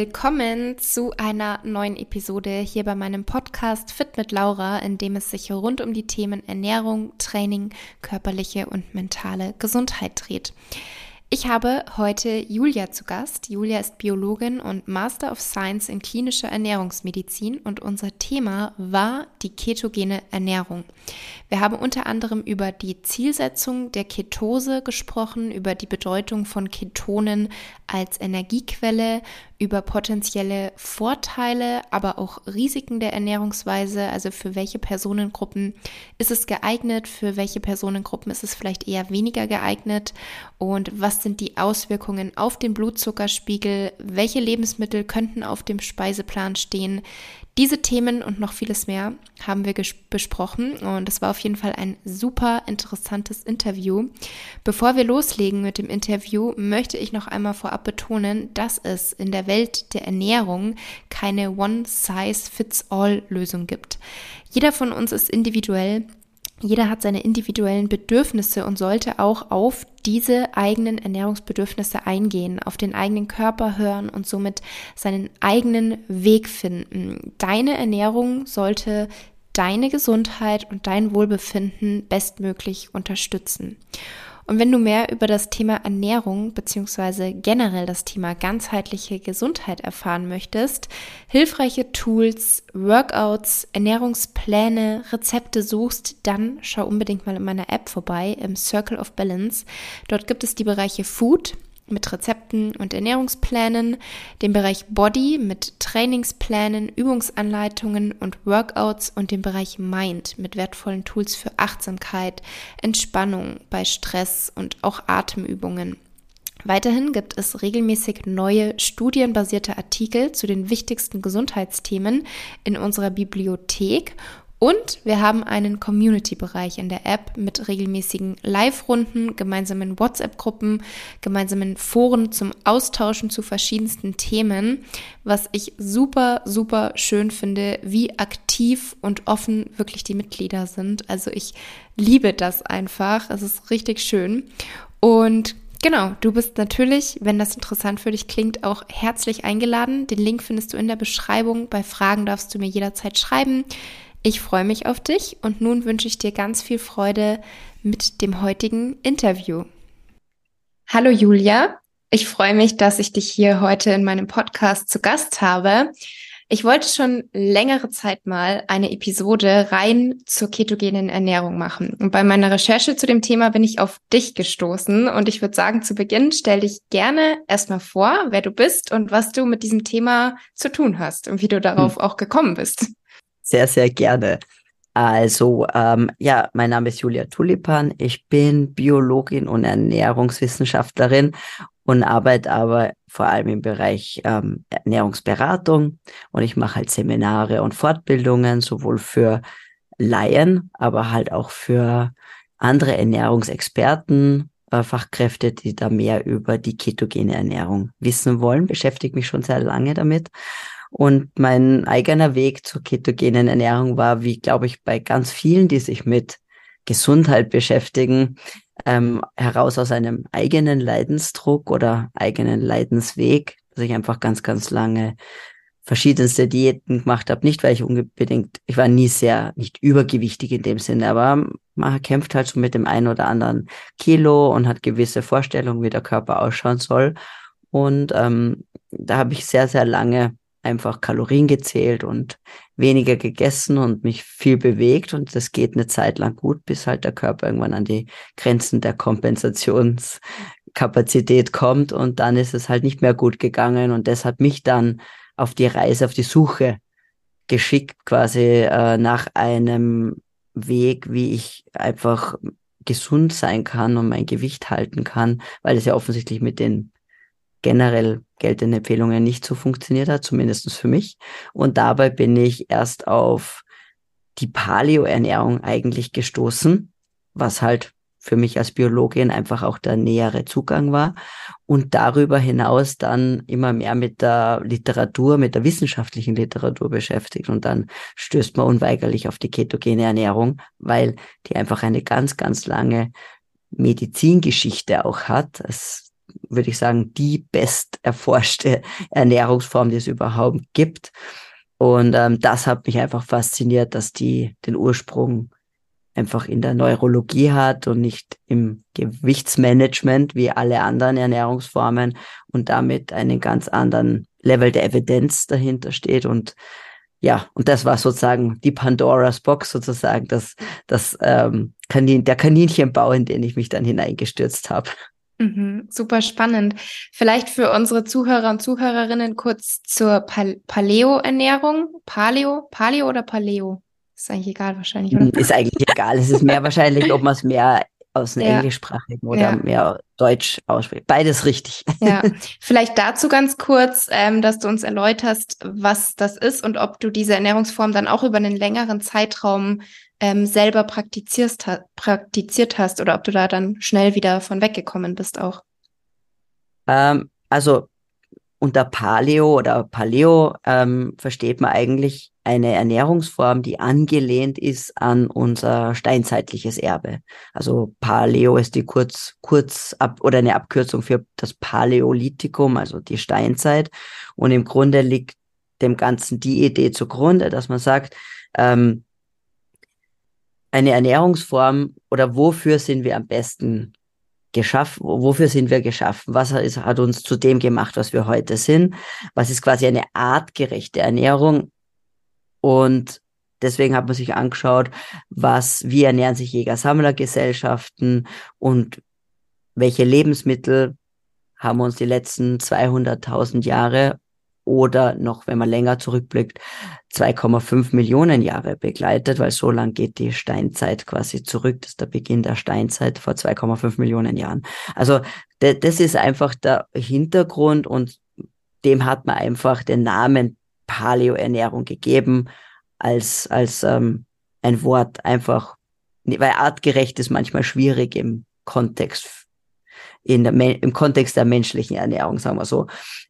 Willkommen zu einer neuen Episode hier bei meinem Podcast Fit mit Laura, in dem es sich rund um die Themen Ernährung, Training, körperliche und mentale Gesundheit dreht. Ich habe heute Julia zu Gast. Julia ist Biologin und Master of Science in klinischer Ernährungsmedizin und unser Thema war die ketogene Ernährung. Wir haben unter anderem über die Zielsetzung der Ketose gesprochen, über die Bedeutung von Ketonen als Energiequelle, über potenzielle Vorteile, aber auch Risiken der Ernährungsweise, also für welche Personengruppen ist es geeignet, für welche Personengruppen ist es vielleicht eher weniger geeignet? Und was sind die Auswirkungen auf den Blutzuckerspiegel, welche Lebensmittel könnten auf dem Speiseplan stehen, diese Themen und noch vieles mehr haben wir besprochen und es war auf jeden Fall ein super interessantes Interview. Bevor wir loslegen mit dem Interview, möchte ich noch einmal vorab betonen, dass es in der Welt der Ernährung keine One-Size-Fits-All-Lösung gibt. Jeder von uns ist individuell jeder hat seine individuellen Bedürfnisse und sollte auch auf diese eigenen Ernährungsbedürfnisse eingehen, auf den eigenen Körper hören und somit seinen eigenen Weg finden. Deine Ernährung sollte deine Gesundheit und dein Wohlbefinden bestmöglich unterstützen. Und wenn du mehr über das Thema Ernährung beziehungsweise generell das Thema ganzheitliche Gesundheit erfahren möchtest, hilfreiche Tools, Workouts, Ernährungspläne, Rezepte suchst, dann schau unbedingt mal in meiner App vorbei im Circle of Balance. Dort gibt es die Bereiche Food, mit Rezepten und Ernährungsplänen, den Bereich Body mit Trainingsplänen, Übungsanleitungen und Workouts und den Bereich Mind mit wertvollen Tools für Achtsamkeit, Entspannung bei Stress und auch Atemübungen. Weiterhin gibt es regelmäßig neue studienbasierte Artikel zu den wichtigsten Gesundheitsthemen in unserer Bibliothek und wir haben einen Community-Bereich in der App mit regelmäßigen Live-Runden, gemeinsamen WhatsApp-Gruppen, gemeinsamen Foren zum Austauschen zu verschiedensten Themen, was ich super, super schön finde, wie aktiv und offen wirklich die Mitglieder sind. Also ich liebe das einfach. Es ist richtig schön. Und Genau, du bist natürlich, wenn das interessant für dich klingt, auch herzlich eingeladen. Den Link findest du in der Beschreibung. Bei Fragen darfst du mir jederzeit schreiben. Ich freue mich auf dich und nun wünsche ich dir ganz viel Freude mit dem heutigen Interview. Hallo Julia, ich freue mich, dass ich dich hier heute in meinem Podcast zu Gast habe. Ich wollte schon längere Zeit mal eine Episode rein zur ketogenen Ernährung machen. Und bei meiner Recherche zu dem Thema bin ich auf dich gestoßen. Und ich würde sagen, zu Beginn stell dich gerne erstmal vor, wer du bist und was du mit diesem Thema zu tun hast und wie du darauf hm. auch gekommen bist. Sehr, sehr gerne. Also, ähm, ja, mein Name ist Julia Tulipan. Ich bin Biologin und Ernährungswissenschaftlerin und arbeite aber vor allem im Bereich ähm, Ernährungsberatung. Und ich mache halt Seminare und Fortbildungen, sowohl für Laien, aber halt auch für andere Ernährungsexperten, äh, Fachkräfte, die da mehr über die ketogene Ernährung wissen wollen. Beschäftige mich schon sehr lange damit. Und mein eigener Weg zur ketogenen Ernährung war, wie glaube ich, bei ganz vielen, die sich mit Gesundheit beschäftigen, ähm, heraus aus einem eigenen Leidensdruck oder eigenen Leidensweg, dass ich einfach ganz, ganz lange verschiedenste Diäten gemacht habe. Nicht, weil ich unbedingt, ich war nie sehr, nicht übergewichtig in dem Sinne, aber man kämpft halt so mit dem einen oder anderen Kilo und hat gewisse Vorstellungen, wie der Körper ausschauen soll. Und ähm, da habe ich sehr, sehr lange einfach Kalorien gezählt und weniger gegessen und mich viel bewegt. Und das geht eine Zeit lang gut, bis halt der Körper irgendwann an die Grenzen der Kompensationskapazität kommt. Und dann ist es halt nicht mehr gut gegangen. Und das hat mich dann auf die Reise, auf die Suche geschickt quasi äh, nach einem Weg, wie ich einfach gesund sein kann und mein Gewicht halten kann, weil es ja offensichtlich mit den generell geltende Empfehlungen nicht so funktioniert hat, zumindest für mich. Und dabei bin ich erst auf die Paleo-Ernährung eigentlich gestoßen, was halt für mich als Biologin einfach auch der nähere Zugang war und darüber hinaus dann immer mehr mit der Literatur, mit der wissenschaftlichen Literatur beschäftigt und dann stößt man unweigerlich auf die ketogene Ernährung, weil die einfach eine ganz, ganz lange Medizingeschichte auch hat. Es würde ich sagen, die best erforschte Ernährungsform, die es überhaupt gibt. Und ähm, das hat mich einfach fasziniert, dass die den Ursprung einfach in der Neurologie hat und nicht im Gewichtsmanagement wie alle anderen Ernährungsformen und damit einen ganz anderen Level der Evidenz dahinter steht und ja, und das war sozusagen die Pandoras Box sozusagen, das, das ähm, Kanin, der Kaninchenbau, in den ich mich dann hineingestürzt habe. Mhm, super spannend. Vielleicht für unsere Zuhörer und Zuhörerinnen kurz zur Pal Paleo-Ernährung. Paleo, Paleo oder Paleo? Ist eigentlich egal wahrscheinlich, oder? Ist eigentlich egal. Es ist mehr wahrscheinlich, ob man es mehr aus dem ja. Englischsprachigen oder ja. mehr Deutsch ausspricht. Beides richtig. Ja, vielleicht dazu ganz kurz, ähm, dass du uns erläuterst, was das ist und ob du diese Ernährungsform dann auch über einen längeren Zeitraum ähm, selber praktizierst, ha praktiziert hast oder ob du da dann schnell wieder von weggekommen bist auch. Ähm, also unter Paleo oder Paleo ähm, versteht man eigentlich eine Ernährungsform, die angelehnt ist an unser steinzeitliches Erbe. Also Paleo ist die kurz, kurz ab oder eine Abkürzung für das Paläolithikum, also die Steinzeit. Und im Grunde liegt dem Ganzen die Idee zugrunde, dass man sagt, ähm, eine Ernährungsform oder wofür sind wir am besten geschaffen, wofür sind wir geschaffen? Was hat uns zu dem gemacht, was wir heute sind? Was ist quasi eine artgerechte Ernährung? Und deswegen hat man sich angeschaut, was, wie ernähren sich Jäger-Sammler-Gesellschaften und welche Lebensmittel haben uns die letzten 200.000 Jahre oder noch, wenn man länger zurückblickt, 2,5 Millionen Jahre begleitet, weil so lang geht die Steinzeit quasi zurück. Das ist der Beginn der Steinzeit vor 2,5 Millionen Jahren. Also das ist einfach der Hintergrund und dem hat man einfach den Namen Paleoernährung gegeben als, als ähm, ein Wort einfach, weil artgerecht ist manchmal schwierig im Kontext, in der, im Kontext der menschlichen Ernährung, sagen wir so.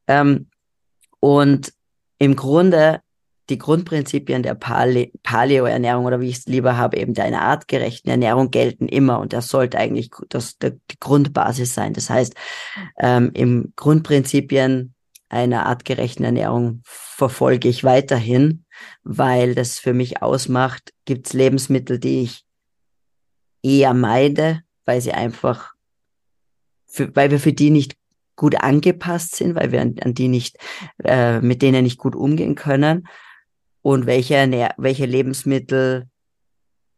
Ähm, und im Grunde die Grundprinzipien der Pale Paleo-Ernährung oder wie ich es lieber habe, eben der einer artgerechten Ernährung gelten immer und das sollte eigentlich das, die Grundbasis sein. Das heißt, ähm, im Grundprinzipien einer artgerechten Ernährung verfolge ich weiterhin, weil das für mich ausmacht, gibt es Lebensmittel, die ich eher meide, weil sie einfach, für, weil wir für die nicht gut angepasst sind, weil wir an, die nicht, äh, mit denen nicht gut umgehen können und welche, welche Lebensmittel,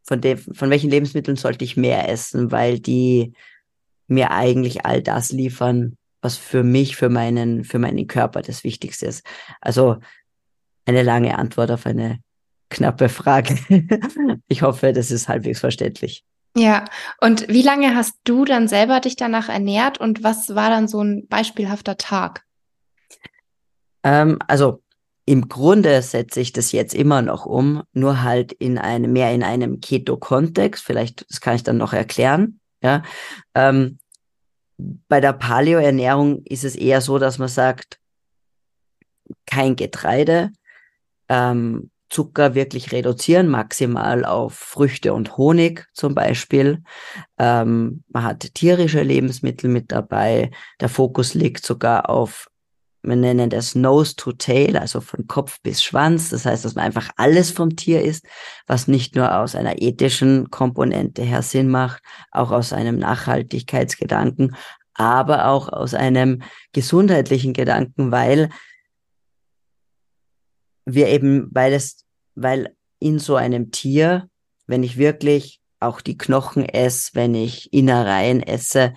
von, dem, von welchen Lebensmitteln sollte ich mehr essen, weil die mir eigentlich all das liefern, was für mich, für meinen, für meinen Körper das Wichtigste ist. Also eine lange Antwort auf eine knappe Frage. ich hoffe, das ist halbwegs verständlich. Ja, und wie lange hast du dann selber dich danach ernährt und was war dann so ein beispielhafter Tag? Ähm, also im Grunde setze ich das jetzt immer noch um, nur halt in einem mehr in einem Keto-Kontext. Vielleicht, das kann ich dann noch erklären. Ja, ähm, bei der Paleo-Ernährung ist es eher so, dass man sagt, kein Getreide, ähm, Zucker wirklich reduzieren, maximal auf Früchte und Honig zum Beispiel. Ähm, man hat tierische Lebensmittel mit dabei. Der Fokus liegt sogar auf, wir nennen das Nose to Tail, also von Kopf bis Schwanz. Das heißt, dass man einfach alles vom Tier isst, was nicht nur aus einer ethischen Komponente her Sinn macht, auch aus einem Nachhaltigkeitsgedanken, aber auch aus einem gesundheitlichen Gedanken, weil wir eben, weil es, weil in so einem Tier, wenn ich wirklich auch die Knochen esse, wenn ich Innereien esse,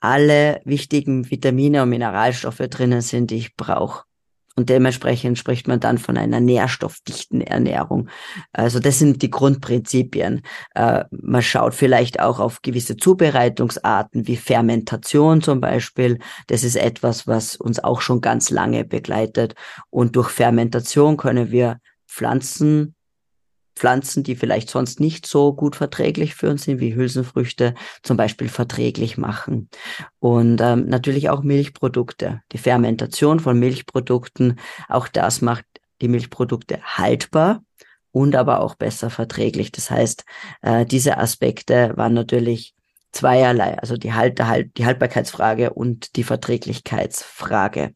alle wichtigen Vitamine und Mineralstoffe drinnen sind, die ich brauche. Und dementsprechend spricht man dann von einer nährstoffdichten Ernährung. Also das sind die Grundprinzipien. Äh, man schaut vielleicht auch auf gewisse Zubereitungsarten wie Fermentation zum Beispiel. Das ist etwas, was uns auch schon ganz lange begleitet. Und durch Fermentation können wir Pflanzen Pflanzen, die vielleicht sonst nicht so gut verträglich für uns sind, wie Hülsenfrüchte zum Beispiel verträglich machen. Und ähm, natürlich auch Milchprodukte. Die Fermentation von Milchprodukten, auch das macht die Milchprodukte haltbar und aber auch besser verträglich. Das heißt, äh, diese Aspekte waren natürlich zweierlei, also die, halt, die Haltbarkeitsfrage und die Verträglichkeitsfrage.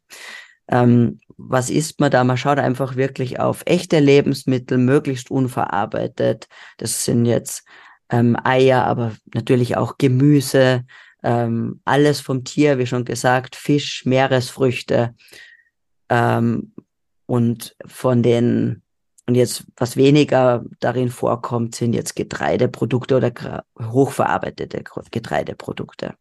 Ähm, was isst man da? Man schaut einfach wirklich auf echte Lebensmittel, möglichst unverarbeitet. Das sind jetzt ähm, Eier, aber natürlich auch Gemüse, ähm, alles vom Tier, wie schon gesagt, Fisch, Meeresfrüchte ähm, und von den und jetzt, was weniger darin vorkommt, sind jetzt Getreideprodukte oder hochverarbeitete Getreideprodukte.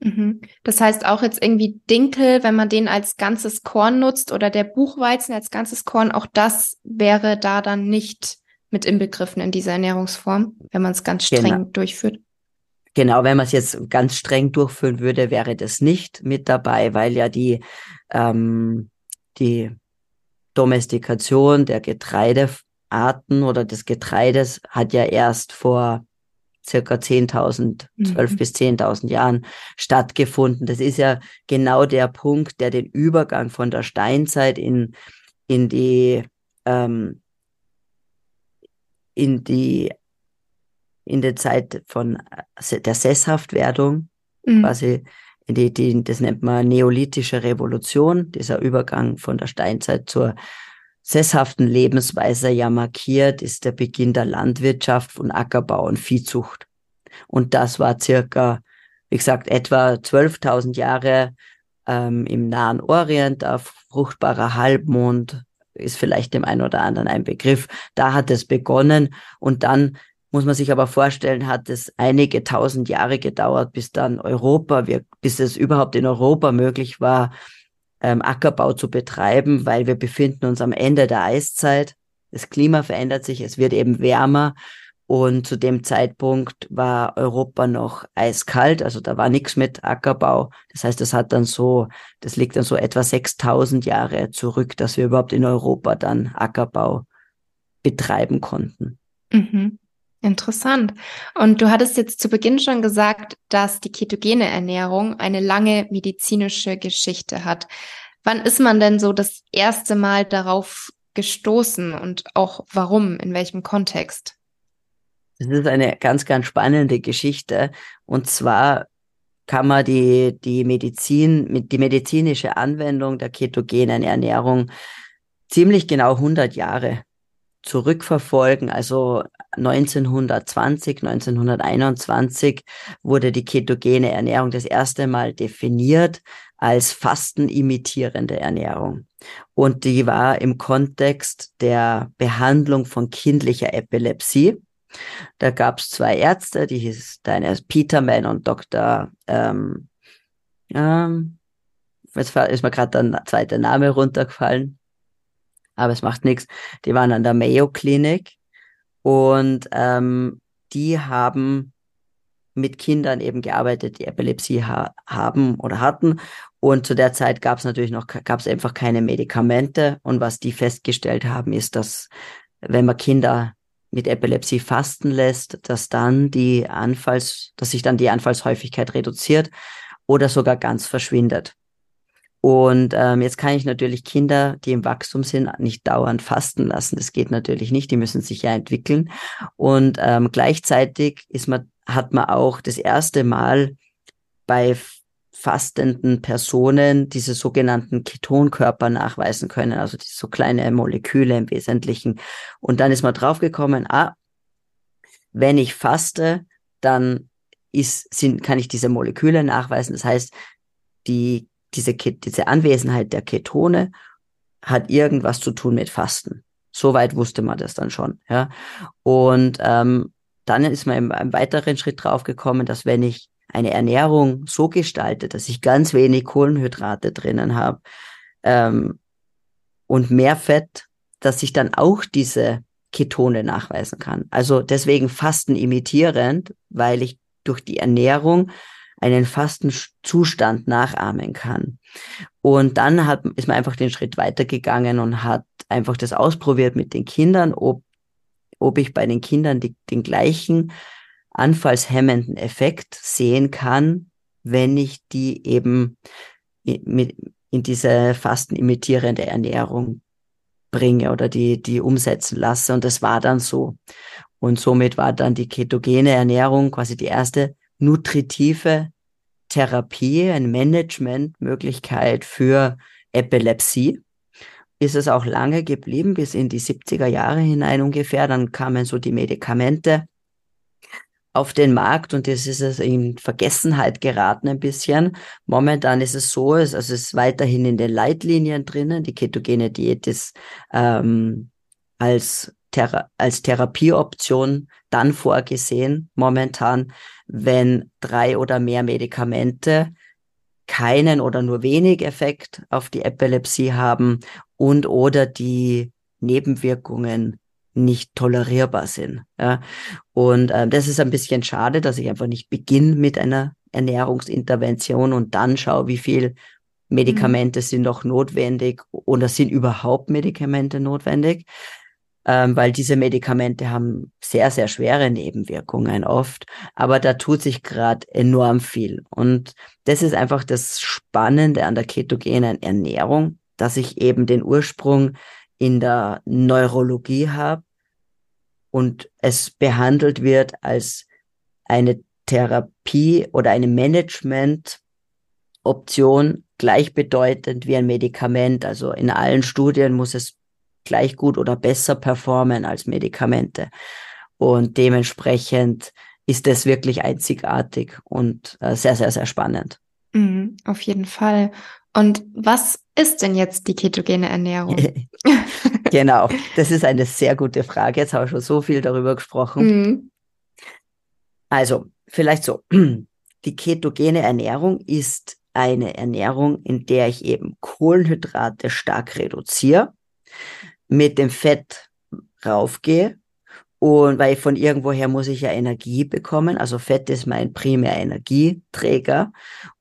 Mhm. Das heißt auch jetzt irgendwie Dinkel, wenn man den als ganzes Korn nutzt oder der Buchweizen als ganzes Korn, auch das wäre da dann nicht mit inbegriffen in dieser Ernährungsform, wenn man es ganz streng genau. durchführt. Genau, wenn man es jetzt ganz streng durchführen würde, wäre das nicht mit dabei, weil ja die, ähm, die Domestikation der Getreidearten oder des Getreides hat ja erst vor circa 10.000, 12 mhm. bis 10.000 Jahren stattgefunden. Das ist ja genau der Punkt, der den Übergang von der Steinzeit in, in die, ähm, in die, in der Zeit von äh, der Sesshaftwerdung, mhm. quasi die, die, das nennt man neolithische Revolution, dieser Übergang von der Steinzeit zur sesshaften Lebensweise ja markiert, ist der Beginn der Landwirtschaft von Ackerbau und Viehzucht. Und das war circa, wie gesagt, etwa 12.000 Jahre ähm, im Nahen Orient, auf fruchtbarer Halbmond, ist vielleicht dem einen oder anderen ein Begriff. Da hat es begonnen und dann muss man sich aber vorstellen, hat es einige tausend Jahre gedauert, bis dann Europa, bis es überhaupt in Europa möglich war, ähm, Ackerbau zu betreiben, weil wir befinden uns am Ende der Eiszeit. Das Klima verändert sich, es wird eben wärmer und zu dem Zeitpunkt war Europa noch eiskalt, also da war nichts mit Ackerbau. Das heißt, das hat dann so, das liegt dann so etwa 6000 Jahre zurück, dass wir überhaupt in Europa dann Ackerbau betreiben konnten. Mhm. Interessant. Und du hattest jetzt zu Beginn schon gesagt, dass die ketogene Ernährung eine lange medizinische Geschichte hat. Wann ist man denn so das erste Mal darauf gestoßen und auch warum, in welchem Kontext? Das ist eine ganz, ganz spannende Geschichte. Und zwar kann man die, die Medizin, die medizinische Anwendung der ketogenen Ernährung ziemlich genau 100 Jahre zurückverfolgen. Also 1920, 1921 wurde die ketogene Ernährung das erste Mal definiert als fastenimitierende Ernährung. Und die war im Kontext der Behandlung von kindlicher Epilepsie. Da gab es zwei Ärzte, die hieß deine Peterman und Dr. Ähm, ähm, jetzt ist mir gerade der zweite Name runtergefallen aber es macht nichts. Die waren an der Mayo Clinic und ähm, die haben mit Kindern eben gearbeitet, die Epilepsie ha haben oder hatten. Und zu der Zeit gab es natürlich noch, gab es einfach keine Medikamente. Und was die festgestellt haben, ist, dass wenn man Kinder mit Epilepsie fasten lässt, dass dann die Anfalls, dass sich dann die Anfallshäufigkeit reduziert oder sogar ganz verschwindet. Und ähm, jetzt kann ich natürlich Kinder, die im Wachstum sind, nicht dauernd fasten lassen. Das geht natürlich nicht. Die müssen sich ja entwickeln. Und ähm, gleichzeitig ist man, hat man auch das erste Mal bei fastenden Personen diese sogenannten Ketonkörper nachweisen können, also die so kleine Moleküle im Wesentlichen. Und dann ist man draufgekommen, ah, wenn ich faste, dann ist, sind, kann ich diese Moleküle nachweisen. Das heißt, die diese, diese Anwesenheit der Ketone hat irgendwas zu tun mit Fasten. Soweit wusste man das dann schon. Ja. Und ähm, dann ist man im, im weiteren Schritt drauf gekommen, dass wenn ich eine Ernährung so gestalte, dass ich ganz wenig Kohlenhydrate drinnen habe ähm, und mehr Fett, dass ich dann auch diese Ketone nachweisen kann. Also deswegen Fasten imitierend, weil ich durch die Ernährung einen fasten Zustand nachahmen kann. Und dann hat, ist man einfach den Schritt weitergegangen und hat einfach das ausprobiert mit den Kindern, ob, ob ich bei den Kindern die, den gleichen anfallshemmenden Effekt sehen kann, wenn ich die eben mit, in diese fastenimitierende Ernährung bringe oder die, die umsetzen lasse. Und das war dann so. Und somit war dann die ketogene Ernährung quasi die erste nutritive Therapie, eine Managementmöglichkeit für Epilepsie. Ist es auch lange geblieben, bis in die 70er Jahre hinein ungefähr. Dann kamen so die Medikamente auf den Markt und das ist es in Vergessenheit geraten ein bisschen. Momentan ist es so, es, also es ist weiterhin in den Leitlinien drinnen. Die ketogene Diät ist ähm, als, Thera als Therapieoption dann vorgesehen, momentan, wenn drei oder mehr Medikamente keinen oder nur wenig Effekt auf die Epilepsie haben und oder die Nebenwirkungen nicht tolerierbar sind. Ja. Und äh, das ist ein bisschen schade, dass ich einfach nicht beginne mit einer Ernährungsintervention und dann schaue, wie viel Medikamente mhm. sind noch notwendig oder sind überhaupt Medikamente notwendig ähm, weil diese Medikamente haben sehr, sehr schwere Nebenwirkungen oft. Aber da tut sich gerade enorm viel. Und das ist einfach das Spannende an der ketogenen Ernährung, dass ich eben den Ursprung in der Neurologie habe und es behandelt wird als eine Therapie oder eine Management-Option gleichbedeutend wie ein Medikament. Also in allen Studien muss es gleich gut oder besser performen als Medikamente. Und dementsprechend ist es wirklich einzigartig und äh, sehr, sehr, sehr spannend. Mhm, auf jeden Fall. Und was ist denn jetzt die ketogene Ernährung? genau, das ist eine sehr gute Frage. Jetzt habe ich schon so viel darüber gesprochen. Mhm. Also, vielleicht so. Die ketogene Ernährung ist eine Ernährung, in der ich eben Kohlenhydrate stark reduziere, mit dem Fett raufgehe und weil von irgendwoher muss ich ja Energie bekommen. Also Fett ist mein primär Energieträger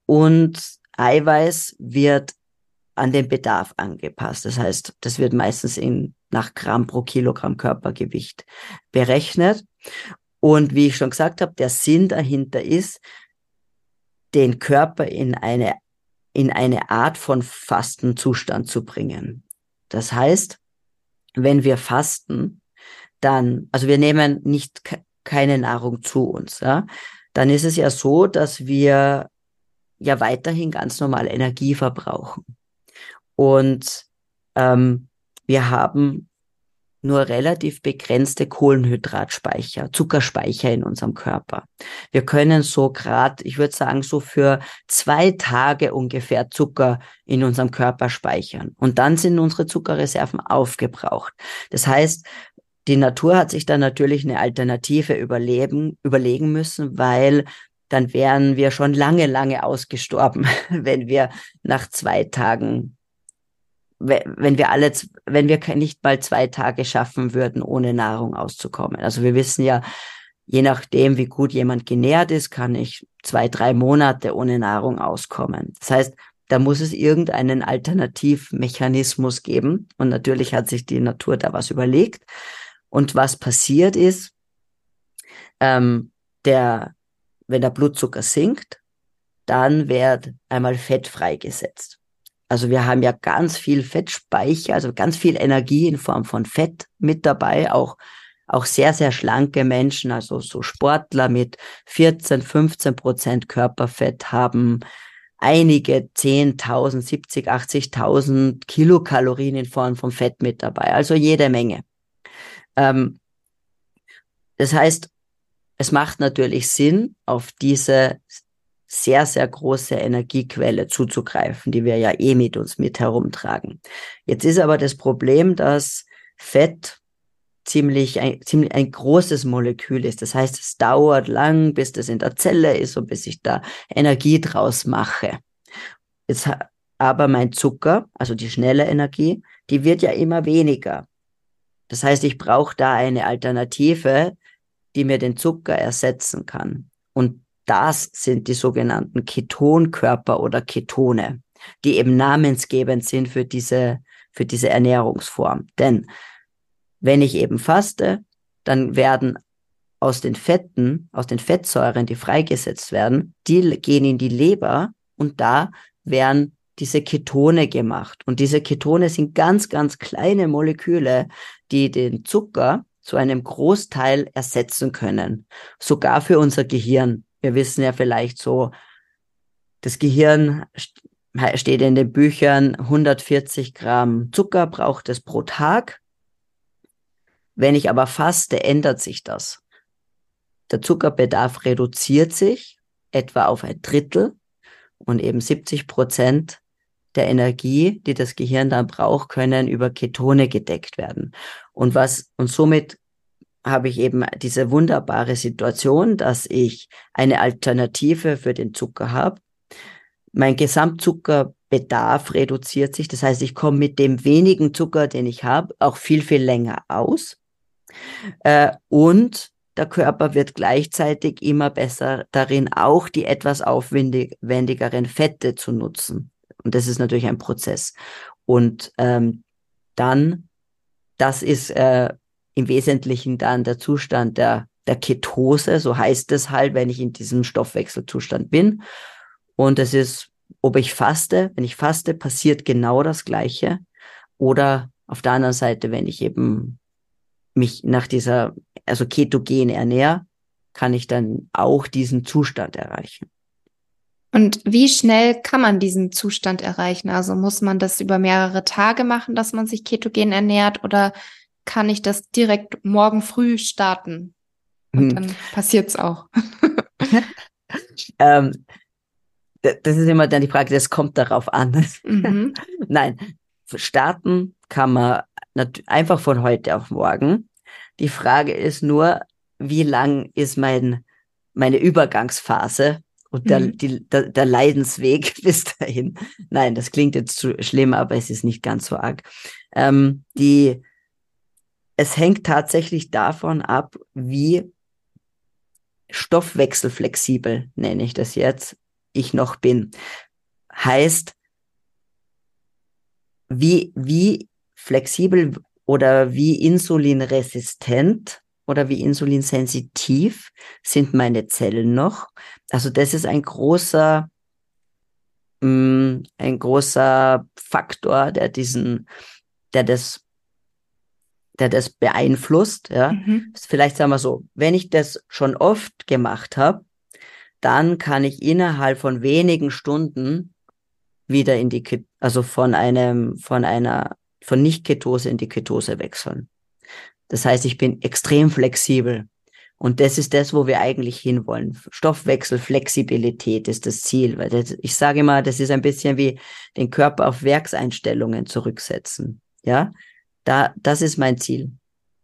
und Eiweiß wird an den Bedarf angepasst. Das heißt, das wird meistens in, nach Gramm pro Kilogramm Körpergewicht berechnet. Und wie ich schon gesagt habe, der Sinn dahinter ist, den Körper in eine, in eine Art von Fastenzustand zu bringen. Das heißt, wenn wir fasten, dann, also wir nehmen nicht keine Nahrung zu uns, ja, dann ist es ja so, dass wir ja weiterhin ganz normal Energie verbrauchen. Und ähm, wir haben nur relativ begrenzte Kohlenhydratspeicher, Zuckerspeicher in unserem Körper. Wir können so gerade, ich würde sagen, so für zwei Tage ungefähr Zucker in unserem Körper speichern. Und dann sind unsere Zuckerreserven aufgebraucht. Das heißt, die Natur hat sich dann natürlich eine Alternative überleben, überlegen müssen, weil dann wären wir schon lange, lange ausgestorben, wenn wir nach zwei Tagen wenn wir alle, wenn wir nicht mal zwei Tage schaffen würden, ohne Nahrung auszukommen. Also wir wissen ja, je nachdem, wie gut jemand genährt ist, kann ich zwei, drei Monate ohne Nahrung auskommen. Das heißt, da muss es irgendeinen Alternativmechanismus geben. Und natürlich hat sich die Natur da was überlegt. Und was passiert ist, ähm, der, wenn der Blutzucker sinkt, dann wird einmal Fett freigesetzt. Also wir haben ja ganz viel Fettspeicher, also ganz viel Energie in Form von Fett mit dabei, auch auch sehr, sehr schlanke Menschen, also so Sportler mit 14, 15 Prozent Körperfett haben einige 10.000, 70, 80.000 Kilokalorien in Form von Fett mit dabei, also jede Menge. Ähm, das heißt, es macht natürlich Sinn, auf diese sehr, sehr große Energiequelle zuzugreifen, die wir ja eh mit uns mit herumtragen. Jetzt ist aber das Problem, dass Fett ziemlich ein, ziemlich ein großes Molekül ist. Das heißt, es dauert lang, bis das in der Zelle ist und bis ich da Energie draus mache. Jetzt aber mein Zucker, also die schnelle Energie, die wird ja immer weniger. Das heißt, ich brauche da eine Alternative, die mir den Zucker ersetzen kann. Und das sind die sogenannten Ketonkörper oder Ketone, die eben namensgebend sind für diese, für diese Ernährungsform. Denn wenn ich eben faste, dann werden aus den Fetten, aus den Fettsäuren, die freigesetzt werden, die gehen in die Leber und da werden diese Ketone gemacht. Und diese Ketone sind ganz, ganz kleine Moleküle, die den Zucker zu einem Großteil ersetzen können. Sogar für unser Gehirn. Wir wissen ja vielleicht so, das Gehirn steht in den Büchern, 140 Gramm Zucker braucht es pro Tag. Wenn ich aber faste, ändert sich das. Der Zuckerbedarf reduziert sich etwa auf ein Drittel und eben 70 Prozent der Energie, die das Gehirn dann braucht, können über Ketone gedeckt werden. Und was, und somit habe ich eben diese wunderbare Situation, dass ich eine Alternative für den Zucker habe. Mein Gesamtzuckerbedarf reduziert sich. Das heißt, ich komme mit dem wenigen Zucker, den ich habe, auch viel, viel länger aus. Äh, und der Körper wird gleichzeitig immer besser darin, auch die etwas aufwendigeren Fette zu nutzen. Und das ist natürlich ein Prozess. Und ähm, dann, das ist äh, im Wesentlichen dann der Zustand der, der Ketose, so heißt es halt, wenn ich in diesem Stoffwechselzustand bin. Und es ist, ob ich faste, wenn ich faste, passiert genau das Gleiche. Oder auf der anderen Seite, wenn ich eben mich nach dieser, also ketogen ernähre, kann ich dann auch diesen Zustand erreichen. Und wie schnell kann man diesen Zustand erreichen? Also muss man das über mehrere Tage machen, dass man sich ketogen ernährt oder kann ich das direkt morgen früh starten? Und hm. dann passiert's auch. ähm, das ist immer dann die Frage, das kommt darauf an. Mhm. Nein, starten kann man einfach von heute auf morgen. Die Frage ist nur, wie lang ist mein, meine Übergangsphase und der, mhm. die, der, der Leidensweg bis dahin? Nein, das klingt jetzt zu schlimm, aber es ist nicht ganz so arg. Ähm, die, es hängt tatsächlich davon ab, wie stoffwechselflexibel, nenne ich das jetzt, ich noch bin. Heißt, wie, wie flexibel oder wie insulinresistent oder wie insulinsensitiv sind meine Zellen noch. Also das ist ein großer, mh, mm, ein großer Faktor, der diesen, der das, der das beeinflusst. Ja, mhm. vielleicht sagen wir so, wenn ich das schon oft gemacht habe, dann kann ich innerhalb von wenigen Stunden wieder in die, also von einem, von einer von Nicht-Ketose in die Ketose wechseln. Das heißt, ich bin extrem flexibel. Und das ist das, wo wir eigentlich hinwollen. Stoffwechselflexibilität ist das Ziel. Weil das, ich sage immer, das ist ein bisschen wie den Körper auf Werkseinstellungen zurücksetzen. Ja, da, das ist mein Ziel.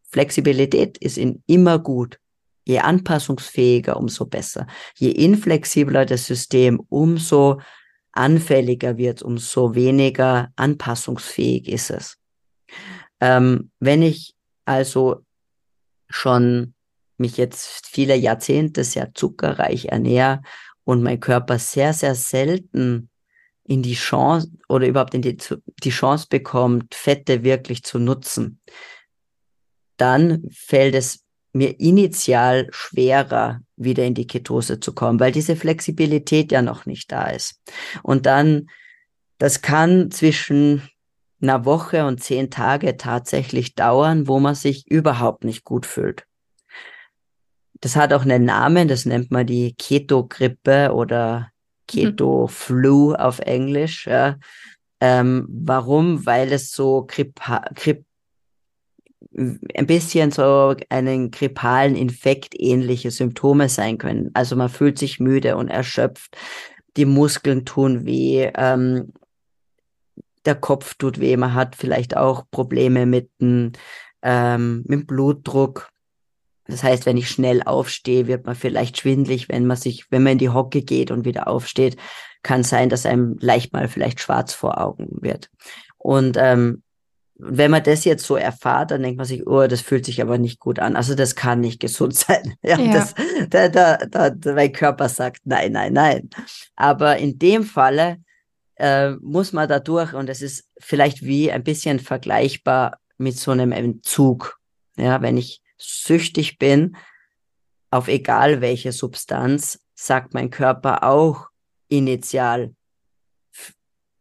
Flexibilität ist in immer gut. Je anpassungsfähiger, umso besser. Je inflexibler das System, umso anfälliger wird, umso weniger anpassungsfähig ist es. Ähm, wenn ich also schon mich jetzt viele Jahrzehnte sehr zuckerreich ernähre und mein Körper sehr, sehr selten in die Chance oder überhaupt in die, die Chance bekommt, Fette wirklich zu nutzen, dann fällt es mir initial schwerer, wieder in die Ketose zu kommen, weil diese Flexibilität ja noch nicht da ist. Und dann, das kann zwischen einer Woche und zehn Tage tatsächlich dauern, wo man sich überhaupt nicht gut fühlt. Das hat auch einen Namen, das nennt man die Keto-Grippe oder Keto-Flu auf Englisch. Ja. Ähm, warum? Weil es so Grip, Grip, ein bisschen so einen grippalen Infekt ähnliche Symptome sein können. Also man fühlt sich müde und erschöpft, die Muskeln tun weh, ähm, der Kopf tut weh, man hat vielleicht auch Probleme mit dem, ähm, mit dem Blutdruck. Das heißt, wenn ich schnell aufstehe, wird man vielleicht schwindlig, wenn man sich, wenn man in die Hocke geht und wieder aufsteht, kann sein, dass einem leicht mal vielleicht schwarz vor Augen wird. Und ähm, wenn man das jetzt so erfahrt, dann denkt man sich, oh, das fühlt sich aber nicht gut an. Also das kann nicht gesund sein. Ja, ja. Das, da, da, da, mein Körper sagt, nein, nein, nein. Aber in dem Falle äh, muss man da durch und es ist vielleicht wie ein bisschen vergleichbar mit so einem Entzug. Ja, wenn ich süchtig bin, auf egal welche Substanz, sagt mein Körper auch initial,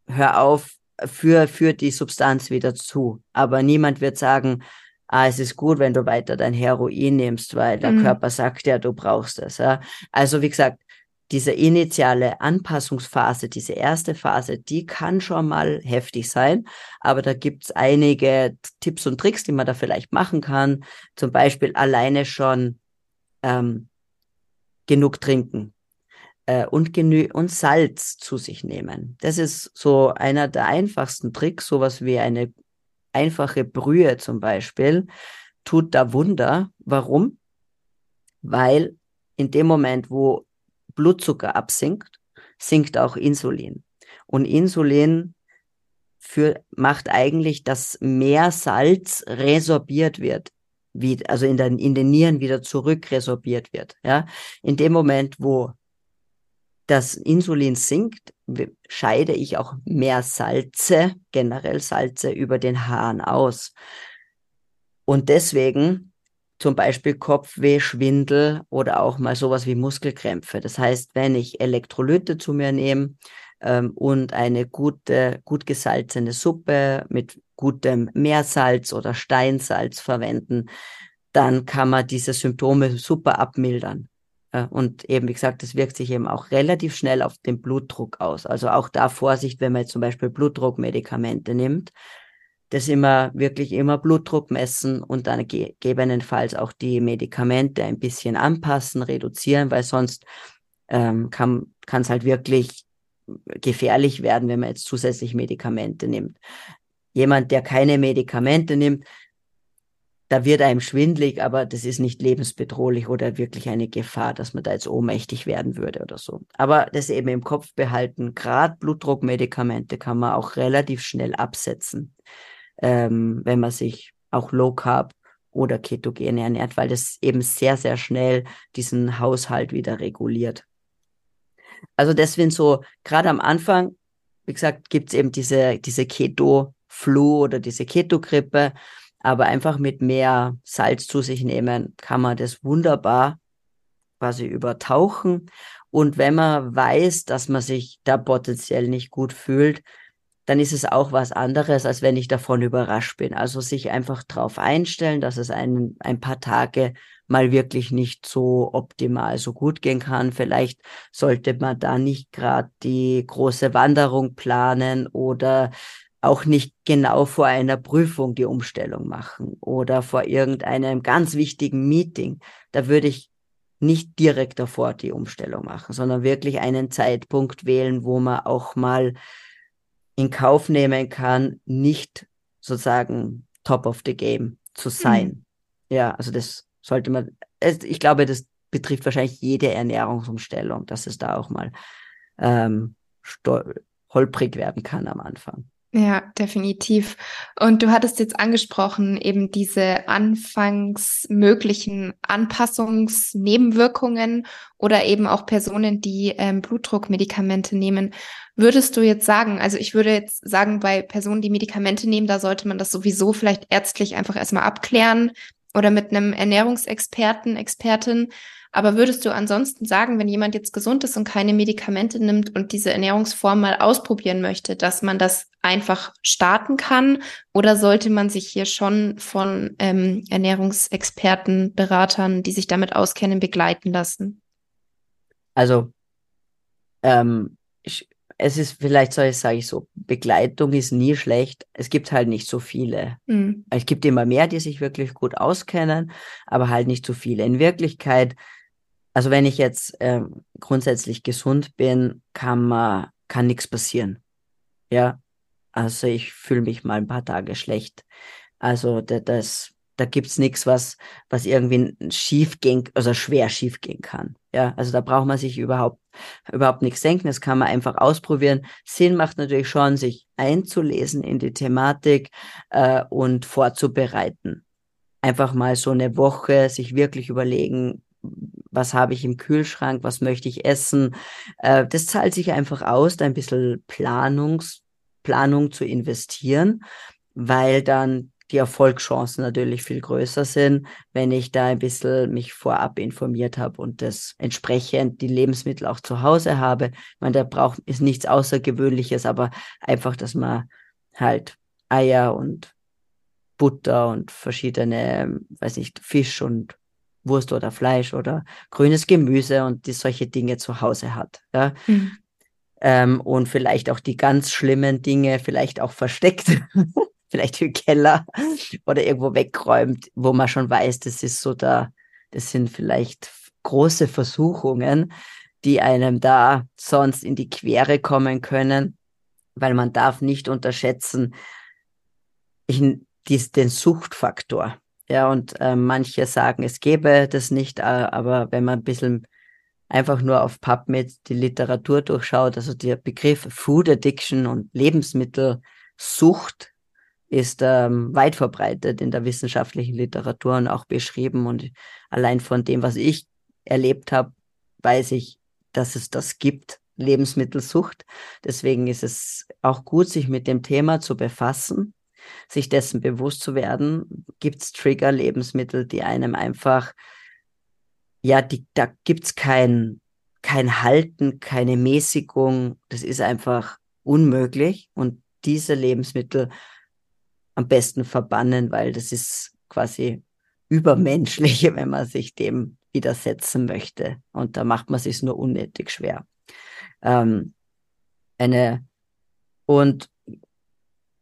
hör auf, für, für die Substanz wieder zu. Aber niemand wird sagen, ah, es ist gut, wenn du weiter dein Heroin nimmst, weil der mhm. Körper sagt ja, du brauchst es. Ja? Also wie gesagt, diese initiale Anpassungsphase, diese erste Phase, die kann schon mal heftig sein, aber da gibt's einige Tipps und Tricks, die man da vielleicht machen kann. Zum Beispiel alleine schon ähm, genug trinken äh, und, genü und Salz zu sich nehmen. Das ist so einer der einfachsten Tricks, sowas wie eine einfache Brühe zum Beispiel, tut da Wunder. Warum? Weil in dem Moment, wo Blutzucker absinkt, sinkt auch Insulin. Und Insulin für, macht eigentlich, dass mehr Salz resorbiert wird, wie, also in, den, in den Nieren wieder zurückresorbiert wird. Ja? In dem Moment, wo das Insulin sinkt, scheide ich auch mehr Salze, generell Salze über den Haaren aus. Und deswegen zum Beispiel Kopfweh, Schwindel oder auch mal sowas wie Muskelkrämpfe. Das heißt, wenn ich Elektrolyte zu mir nehme ähm, und eine gute, gut gesalzene Suppe mit gutem Meersalz oder Steinsalz verwenden, dann kann man diese Symptome super abmildern. Und eben, wie gesagt, das wirkt sich eben auch relativ schnell auf den Blutdruck aus. Also auch da Vorsicht, wenn man jetzt zum Beispiel Blutdruckmedikamente nimmt, das immer wirklich immer Blutdruck messen und dann gegebenenfalls auch die Medikamente ein bisschen anpassen, reduzieren, weil sonst ähm, kann es halt wirklich gefährlich werden, wenn man jetzt zusätzlich Medikamente nimmt. Jemand, der keine Medikamente nimmt, da wird einem schwindlig, aber das ist nicht lebensbedrohlich oder wirklich eine Gefahr, dass man da jetzt ohnmächtig werden würde oder so. Aber das eben im Kopf behalten, gerade Blutdruckmedikamente kann man auch relativ schnell absetzen ähm, wenn man sich auch Low Carb oder ketogen ernährt, weil das eben sehr, sehr schnell diesen Haushalt wieder reguliert. Also deswegen so, gerade am Anfang, wie gesagt, gibt's eben diese, diese Keto-Flu oder diese Keto-Grippe, aber einfach mit mehr Salz zu sich nehmen, kann man das wunderbar quasi übertauchen. Und wenn man weiß, dass man sich da potenziell nicht gut fühlt, dann ist es auch was anderes, als wenn ich davon überrascht bin. Also sich einfach darauf einstellen, dass es ein, ein paar Tage mal wirklich nicht so optimal so gut gehen kann. Vielleicht sollte man da nicht gerade die große Wanderung planen oder auch nicht genau vor einer Prüfung die Umstellung machen oder vor irgendeinem ganz wichtigen Meeting. Da würde ich nicht direkt davor die Umstellung machen, sondern wirklich einen Zeitpunkt wählen, wo man auch mal in Kauf nehmen kann, nicht sozusagen top of the game zu sein. Mhm. Ja, also das sollte man, ich glaube, das betrifft wahrscheinlich jede Ernährungsumstellung, dass es da auch mal ähm, holprig werden kann am Anfang. Ja, definitiv. Und du hattest jetzt angesprochen, eben diese anfangs möglichen Anpassungsnebenwirkungen oder eben auch Personen, die ähm, Blutdruckmedikamente nehmen. Würdest du jetzt sagen, also ich würde jetzt sagen, bei Personen, die Medikamente nehmen, da sollte man das sowieso vielleicht ärztlich einfach erstmal abklären oder mit einem Ernährungsexperten, Expertin. Aber würdest du ansonsten sagen, wenn jemand jetzt gesund ist und keine Medikamente nimmt und diese Ernährungsform mal ausprobieren möchte, dass man das einfach starten kann? Oder sollte man sich hier schon von ähm, Ernährungsexperten, Beratern, die sich damit auskennen, begleiten lassen? Also, ähm, ich, es ist vielleicht, soll ich sage ich so, Begleitung ist nie schlecht. Es gibt halt nicht so viele. Mhm. Es gibt immer mehr, die sich wirklich gut auskennen, aber halt nicht so viele. In Wirklichkeit also wenn ich jetzt äh, grundsätzlich gesund bin, kann man, kann nichts passieren. Ja, also ich fühle mich mal ein paar Tage schlecht. Also da, das, da gibt's nichts, was, was irgendwie schief gehen, also schwer schief gehen kann. Ja, also da braucht man sich überhaupt, überhaupt nichts denken. Das kann man einfach ausprobieren. Sinn macht natürlich schon, sich einzulesen in die Thematik äh, und vorzubereiten. Einfach mal so eine Woche sich wirklich überlegen, was habe ich im Kühlschrank, was möchte ich essen. Äh, das zahlt sich einfach aus, da ein bisschen Planungs, Planung zu investieren, weil dann die Erfolgschancen natürlich viel größer sind, wenn ich da ein bisschen mich vorab informiert habe und das entsprechend die Lebensmittel auch zu Hause habe. Ich meine, da braucht ist nichts Außergewöhnliches, aber einfach, dass man halt Eier und Butter und verschiedene, weiß nicht, Fisch und Wurst oder Fleisch oder grünes Gemüse und die solche Dinge zu Hause hat. Ja? Mhm. Ähm, und vielleicht auch die ganz schlimmen Dinge vielleicht auch versteckt, vielleicht im Keller oder irgendwo wegräumt, wo man schon weiß, das ist so da, das sind vielleicht große Versuchungen, die einem da sonst in die Quere kommen können, weil man darf nicht unterschätzen, ich, dies, den Suchtfaktor. Ja, und äh, manche sagen, es gäbe das nicht, aber wenn man ein bisschen einfach nur auf PubMed die Literatur durchschaut, also der Begriff Food Addiction und Lebensmittelsucht ist ähm, weit verbreitet in der wissenschaftlichen Literatur und auch beschrieben. Und allein von dem, was ich erlebt habe, weiß ich, dass es das gibt, Lebensmittelsucht. Deswegen ist es auch gut, sich mit dem Thema zu befassen sich dessen bewusst zu werden, gibt es Trigger-Lebensmittel, die einem einfach, ja, die, da gibt es kein, kein Halten, keine Mäßigung, das ist einfach unmöglich und diese Lebensmittel am besten verbannen, weil das ist quasi übermenschlich, wenn man sich dem widersetzen möchte. Und da macht man sich nur unnötig schwer. Ähm, eine, und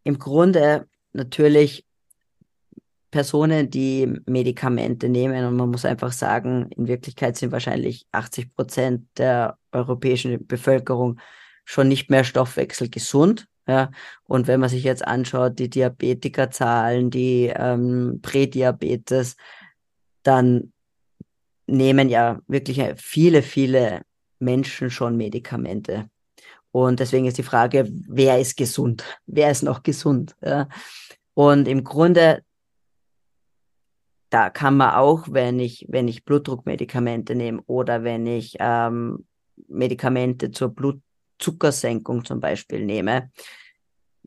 im Grunde natürlich Personen, die Medikamente nehmen und man muss einfach sagen, in Wirklichkeit sind wahrscheinlich 80 Prozent der europäischen Bevölkerung schon nicht mehr stoffwechselgesund. Ja, und wenn man sich jetzt anschaut, die Diabetikerzahlen, die ähm, Prädiabetes, dann nehmen ja wirklich viele, viele Menschen schon Medikamente. Und deswegen ist die Frage, wer ist gesund? Wer ist noch gesund? Ja. Und im Grunde, da kann man auch, wenn ich, wenn ich Blutdruckmedikamente nehme oder wenn ich ähm, Medikamente zur Blutzuckersenkung zum Beispiel nehme,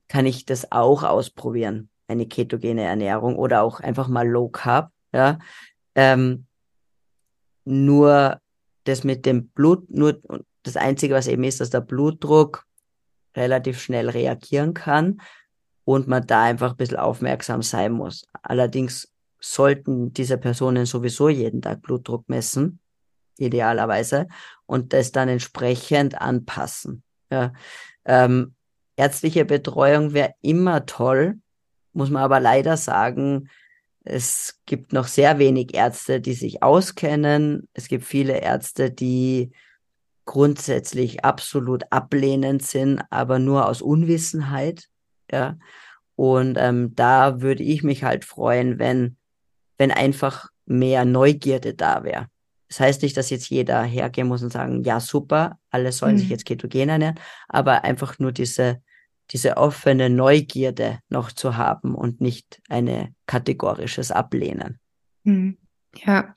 kann ich das auch ausprobieren, eine ketogene Ernährung oder auch einfach mal Low Carb. Ja. Ähm, nur das mit dem Blut, nur das Einzige, was eben ist, dass der Blutdruck relativ schnell reagieren kann und man da einfach ein bisschen aufmerksam sein muss. Allerdings sollten diese Personen sowieso jeden Tag Blutdruck messen, idealerweise, und das dann entsprechend anpassen. Ja. Ähm, ärztliche Betreuung wäre immer toll, muss man aber leider sagen, es gibt noch sehr wenig Ärzte, die sich auskennen. Es gibt viele Ärzte, die grundsätzlich absolut ablehnend sind, aber nur aus Unwissenheit. Ja. Und ähm, da würde ich mich halt freuen, wenn, wenn einfach mehr Neugierde da wäre. Das heißt nicht, dass jetzt jeder hergehen muss und sagen, ja, super, alle sollen mhm. sich jetzt ketogen ernähren, aber einfach nur diese, diese offene Neugierde noch zu haben und nicht eine kategorisches Ablehnen. Mhm. Ja,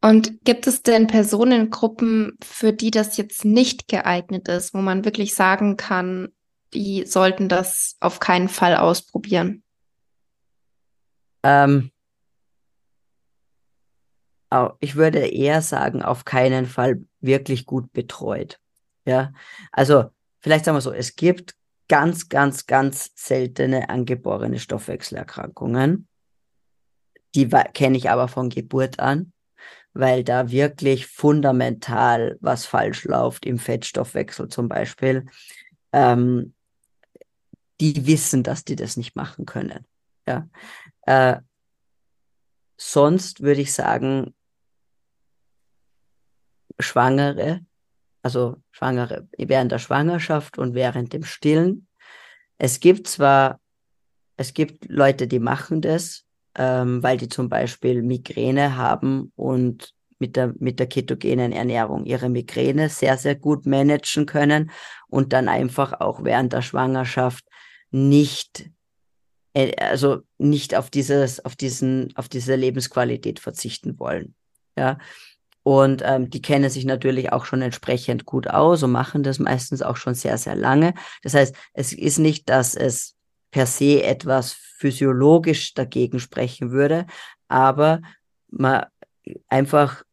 und gibt es denn Personengruppen, für die das jetzt nicht geeignet ist, wo man wirklich sagen kann, die sollten das auf keinen Fall ausprobieren? Ähm, ich würde eher sagen, auf keinen Fall wirklich gut betreut. Ja, also vielleicht sagen wir so, es gibt ganz, ganz, ganz seltene angeborene Stoffwechselerkrankungen. Die kenne ich aber von Geburt an weil da wirklich fundamental was falsch läuft im Fettstoffwechsel zum Beispiel. Ähm, die wissen, dass die das nicht machen können. Ja. Äh, sonst würde ich sagen, Schwangere, also Schwangere während der Schwangerschaft und während dem Stillen. Es gibt zwar, es gibt Leute, die machen das, ähm, weil die zum Beispiel Migräne haben und mit der, mit der ketogenen Ernährung ihre Migräne sehr, sehr gut managen können und dann einfach auch während der Schwangerschaft nicht, äh, also nicht auf dieses, auf diesen, auf diese Lebensqualität verzichten wollen. Ja. Und ähm, die kennen sich natürlich auch schon entsprechend gut aus und machen das meistens auch schon sehr, sehr lange. Das heißt, es ist nicht, dass es per se etwas physiologisch dagegen sprechen würde, aber man einfach,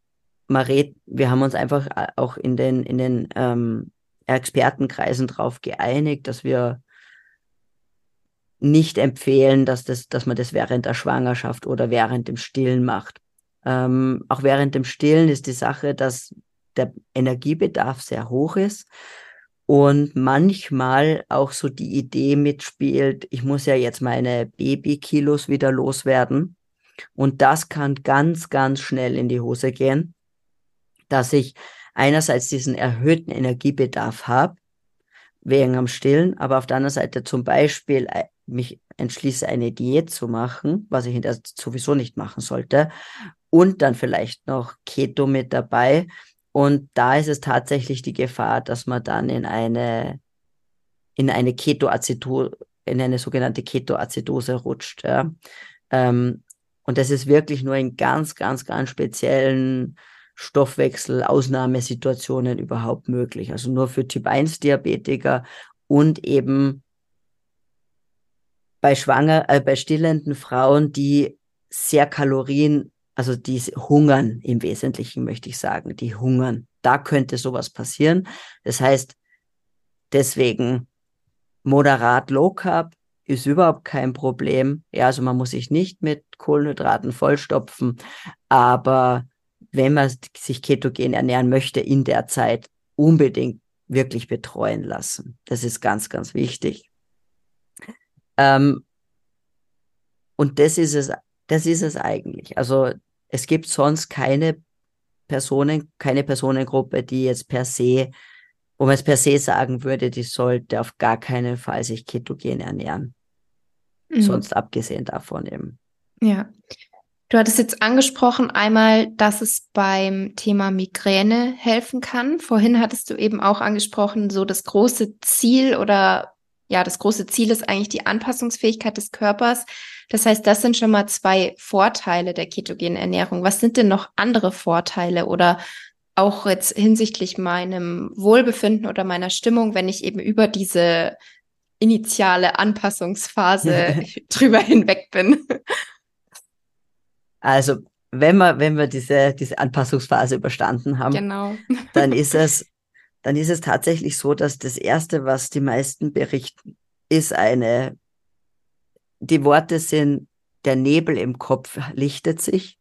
man redet, wir haben uns einfach auch in den, in den ähm, Expertenkreisen darauf geeinigt, dass wir nicht empfehlen, dass, das, dass man das während der Schwangerschaft oder während dem Stillen macht. Ähm, auch während dem Stillen ist die Sache, dass der Energiebedarf sehr hoch ist und manchmal auch so die Idee mitspielt, ich muss ja jetzt meine Babykilos wieder loswerden. Und das kann ganz, ganz schnell in die Hose gehen, dass ich einerseits diesen erhöhten Energiebedarf habe, wegen am Stillen, aber auf der anderen Seite zum Beispiel äh, mich entschließe, eine Diät zu machen, was ich sowieso nicht machen sollte, und dann vielleicht noch Keto mit dabei. Und da ist es tatsächlich die Gefahr, dass man dann in eine, in eine Ketoaceto, in eine sogenannte Ketoacidose rutscht. Ja. Ähm, und das ist wirklich nur in ganz, ganz, ganz speziellen Stoffwechsel, Ausnahmesituationen überhaupt möglich. Also nur für Typ 1 Diabetiker und eben bei schwanger, äh, bei stillenden Frauen, die sehr Kalorien, also die hungern im Wesentlichen, möchte ich sagen, die hungern. Da könnte sowas passieren. Das heißt, deswegen moderat Low Carb ist überhaupt kein Problem. Ja, also man muss sich nicht mit Kohlenhydraten vollstopfen, aber wenn man sich ketogen ernähren möchte in der Zeit, unbedingt wirklich betreuen lassen. Das ist ganz, ganz wichtig. Ähm, und das ist es, das ist es eigentlich. Also es gibt sonst keine Personen, keine Personengruppe, die jetzt per se, wo man es per se sagen würde, die sollte auf gar keinen Fall sich ketogen ernähren. Mhm. Sonst abgesehen davon eben. Ja. Du hattest jetzt angesprochen einmal, dass es beim Thema Migräne helfen kann. Vorhin hattest du eben auch angesprochen, so das große Ziel oder ja, das große Ziel ist eigentlich die Anpassungsfähigkeit des Körpers. Das heißt, das sind schon mal zwei Vorteile der ketogenen Ernährung. Was sind denn noch andere Vorteile oder auch jetzt hinsichtlich meinem Wohlbefinden oder meiner Stimmung, wenn ich eben über diese initiale Anpassungsphase drüber hinweg bin? Also wenn wir, wenn wir diese, diese Anpassungsphase überstanden haben, genau. dann ist es, dann ist es tatsächlich so, dass das erste, was die meisten berichten, ist eine, die Worte sind, der Nebel im Kopf lichtet sich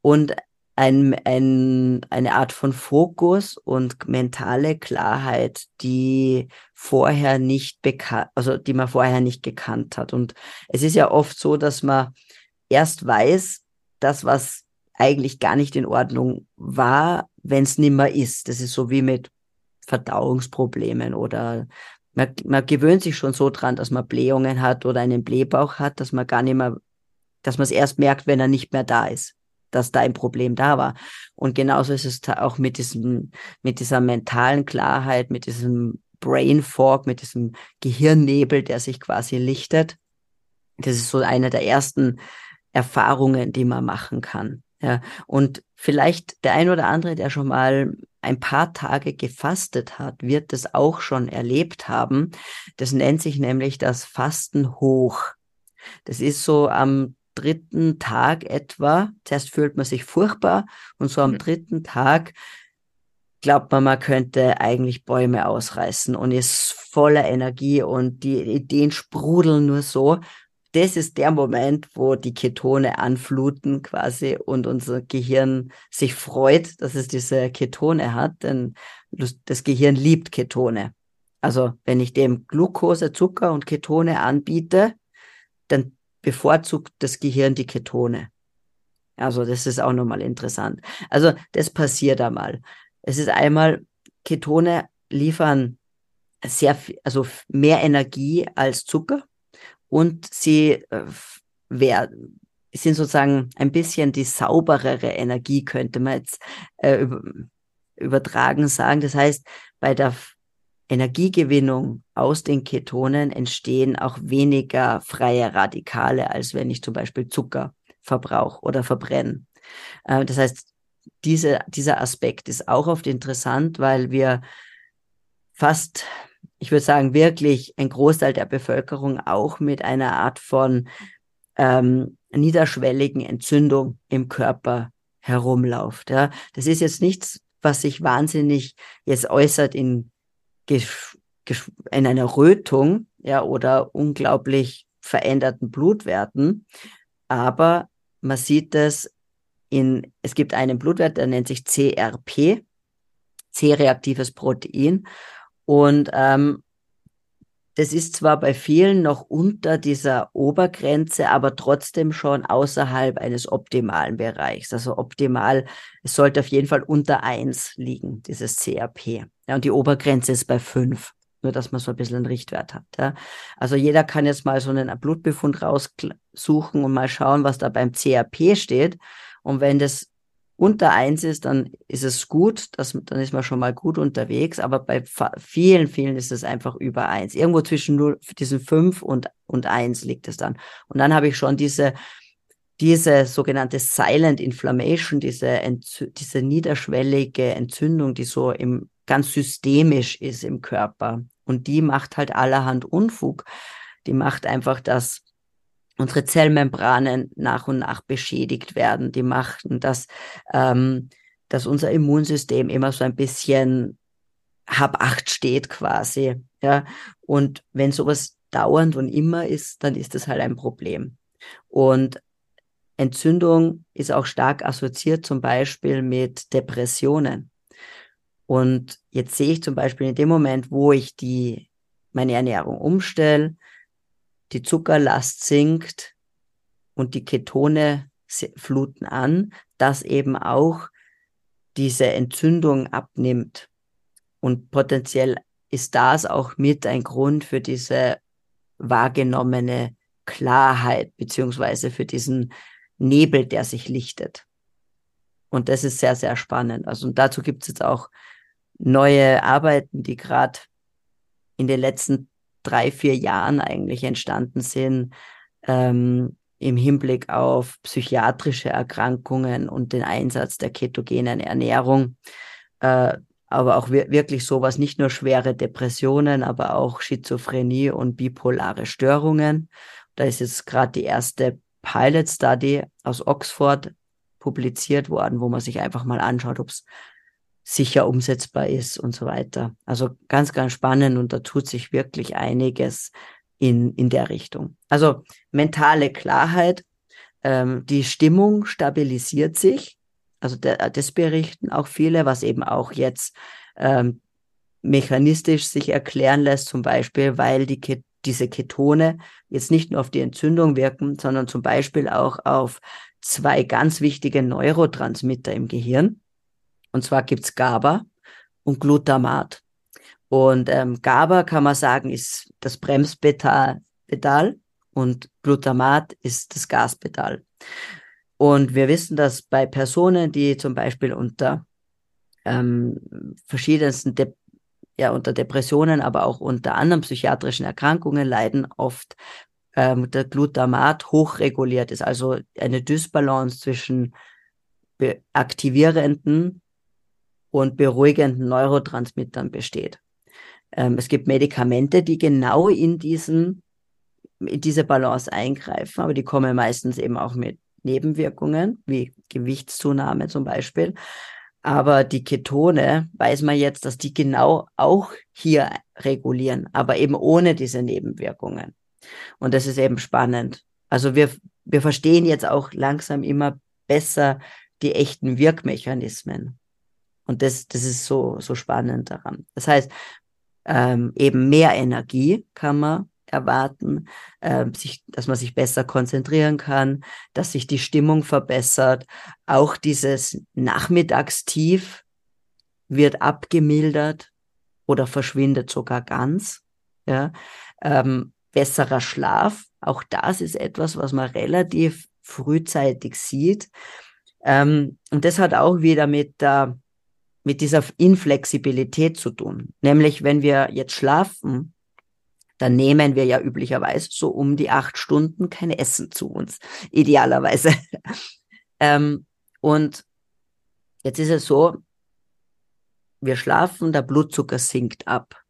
und ein, ein, eine Art von Fokus und mentale Klarheit, die vorher nicht bekannt, also die man vorher nicht gekannt hat. Und es ist ja oft so, dass man erst weiß, das, was eigentlich gar nicht in Ordnung war, wenn es nimmer ist. Das ist so wie mit Verdauungsproblemen oder man, man gewöhnt sich schon so dran, dass man Blähungen hat oder einen Blähbauch hat, dass man gar nicht mehr, dass man es erst merkt, wenn er nicht mehr da ist, dass da ein Problem da war. Und genauso ist es auch mit diesem, mit dieser mentalen Klarheit, mit diesem Brain Fog, mit diesem Gehirnnebel, der sich quasi lichtet. Das ist so eine der ersten Erfahrungen, die man machen kann. Ja, und vielleicht der ein oder andere, der schon mal ein paar Tage gefastet hat, wird das auch schon erlebt haben. Das nennt sich nämlich das Fasten hoch. Das ist so am dritten Tag etwa. Zuerst fühlt man sich furchtbar und so am mhm. dritten Tag glaubt man, man könnte eigentlich Bäume ausreißen und ist voller Energie und die Ideen sprudeln nur so das ist der Moment, wo die Ketone anfluten quasi und unser Gehirn sich freut, dass es diese Ketone hat, denn das Gehirn liebt Ketone. Also wenn ich dem Glucose, Zucker und Ketone anbiete, dann bevorzugt das Gehirn die Ketone. Also das ist auch nochmal interessant. Also das passiert einmal. Es ist einmal, Ketone liefern sehr, also mehr Energie als Zucker und sie äh, werden sind sozusagen ein bisschen die sauberere Energie, könnte man jetzt äh, übertragen sagen. Das heißt, bei der Energiegewinnung aus den Ketonen entstehen auch weniger freie Radikale, als wenn ich zum Beispiel Zucker verbrauche oder verbrenne. Äh, das heißt, diese, dieser Aspekt ist auch oft interessant, weil wir fast ich würde sagen, wirklich ein Großteil der Bevölkerung auch mit einer Art von ähm, niederschwelligen Entzündung im Körper herumläuft. Ja. Das ist jetzt nichts, was sich wahnsinnig jetzt äußert in, in einer Rötung ja, oder unglaublich veränderten Blutwerten, aber man sieht es in, es gibt einen Blutwert, der nennt sich CRP, C-reaktives Protein. Und ähm, das ist zwar bei vielen noch unter dieser Obergrenze, aber trotzdem schon außerhalb eines optimalen Bereichs. Also optimal, es sollte auf jeden Fall unter eins liegen, dieses CRP. Ja, und die Obergrenze ist bei fünf. Nur, dass man so ein bisschen einen Richtwert hat. Ja. Also jeder kann jetzt mal so einen Blutbefund raussuchen und mal schauen, was da beim CRP steht. Und wenn das unter eins ist, dann ist es gut, das, dann ist man schon mal gut unterwegs, aber bei vielen, vielen ist es einfach über eins. Irgendwo zwischen 0, diesen fünf und, und eins liegt es dann. Und dann habe ich schon diese, diese sogenannte Silent Inflammation, diese, diese niederschwellige Entzündung, die so im, ganz systemisch ist im Körper. Und die macht halt allerhand Unfug. Die macht einfach, dass unsere Zellmembranen nach und nach beschädigt werden. Die machen, dass, ähm, dass unser Immunsystem immer so ein bisschen hab acht steht quasi. Ja? Und wenn sowas dauernd und immer ist, dann ist das halt ein Problem. Und Entzündung ist auch stark assoziiert zum Beispiel mit Depressionen. Und jetzt sehe ich zum Beispiel in dem Moment, wo ich die, meine Ernährung umstelle, die Zuckerlast sinkt und die Ketone fluten an, dass eben auch diese Entzündung abnimmt. Und potenziell ist das auch mit ein Grund für diese wahrgenommene Klarheit, beziehungsweise für diesen Nebel, der sich lichtet. Und das ist sehr, sehr spannend. Also und dazu gibt es jetzt auch neue Arbeiten, die gerade in den letzten drei, vier Jahren eigentlich entstanden sind, ähm, im Hinblick auf psychiatrische Erkrankungen und den Einsatz der ketogenen Ernährung. Äh, aber auch wirklich sowas, nicht nur schwere Depressionen, aber auch Schizophrenie und bipolare Störungen. Da ist jetzt gerade die erste Pilot Study aus Oxford publiziert worden, wo man sich einfach mal anschaut, ob es sicher umsetzbar ist und so weiter. Also ganz, ganz spannend und da tut sich wirklich einiges in, in der Richtung. Also mentale Klarheit, ähm, die Stimmung stabilisiert sich. Also der, das berichten auch viele, was eben auch jetzt ähm, mechanistisch sich erklären lässt, zum Beispiel, weil die Ket diese Ketone jetzt nicht nur auf die Entzündung wirken, sondern zum Beispiel auch auf zwei ganz wichtige Neurotransmitter im Gehirn. Und zwar gibt's GABA und Glutamat. Und ähm, GABA kann man sagen, ist das Bremspedal Pedal und Glutamat ist das Gaspedal. Und wir wissen, dass bei Personen, die zum Beispiel unter ähm, verschiedensten De ja, unter Depressionen, aber auch unter anderen psychiatrischen Erkrankungen leiden, oft ähm, der Glutamat hochreguliert ist, also eine Dysbalance zwischen aktivierenden und beruhigenden Neurotransmittern besteht. Ähm, es gibt Medikamente, die genau in diesen, in diese Balance eingreifen, aber die kommen meistens eben auch mit Nebenwirkungen, wie Gewichtszunahme zum Beispiel. Aber die Ketone weiß man jetzt, dass die genau auch hier regulieren, aber eben ohne diese Nebenwirkungen. Und das ist eben spannend. Also wir, wir verstehen jetzt auch langsam immer besser die echten Wirkmechanismen. Und das, das ist so, so spannend daran. Das heißt, ähm, eben mehr Energie kann man erwarten, äh, sich, dass man sich besser konzentrieren kann, dass sich die Stimmung verbessert. Auch dieses Nachmittagstief wird abgemildert oder verschwindet sogar ganz. Ja. Ähm, besserer Schlaf, auch das ist etwas, was man relativ frühzeitig sieht. Ähm, und das hat auch wieder mit der mit dieser Inflexibilität zu tun. Nämlich, wenn wir jetzt schlafen, dann nehmen wir ja üblicherweise so um die acht Stunden kein Essen zu uns, idealerweise. ähm, und jetzt ist es so, wir schlafen, der Blutzucker sinkt ab.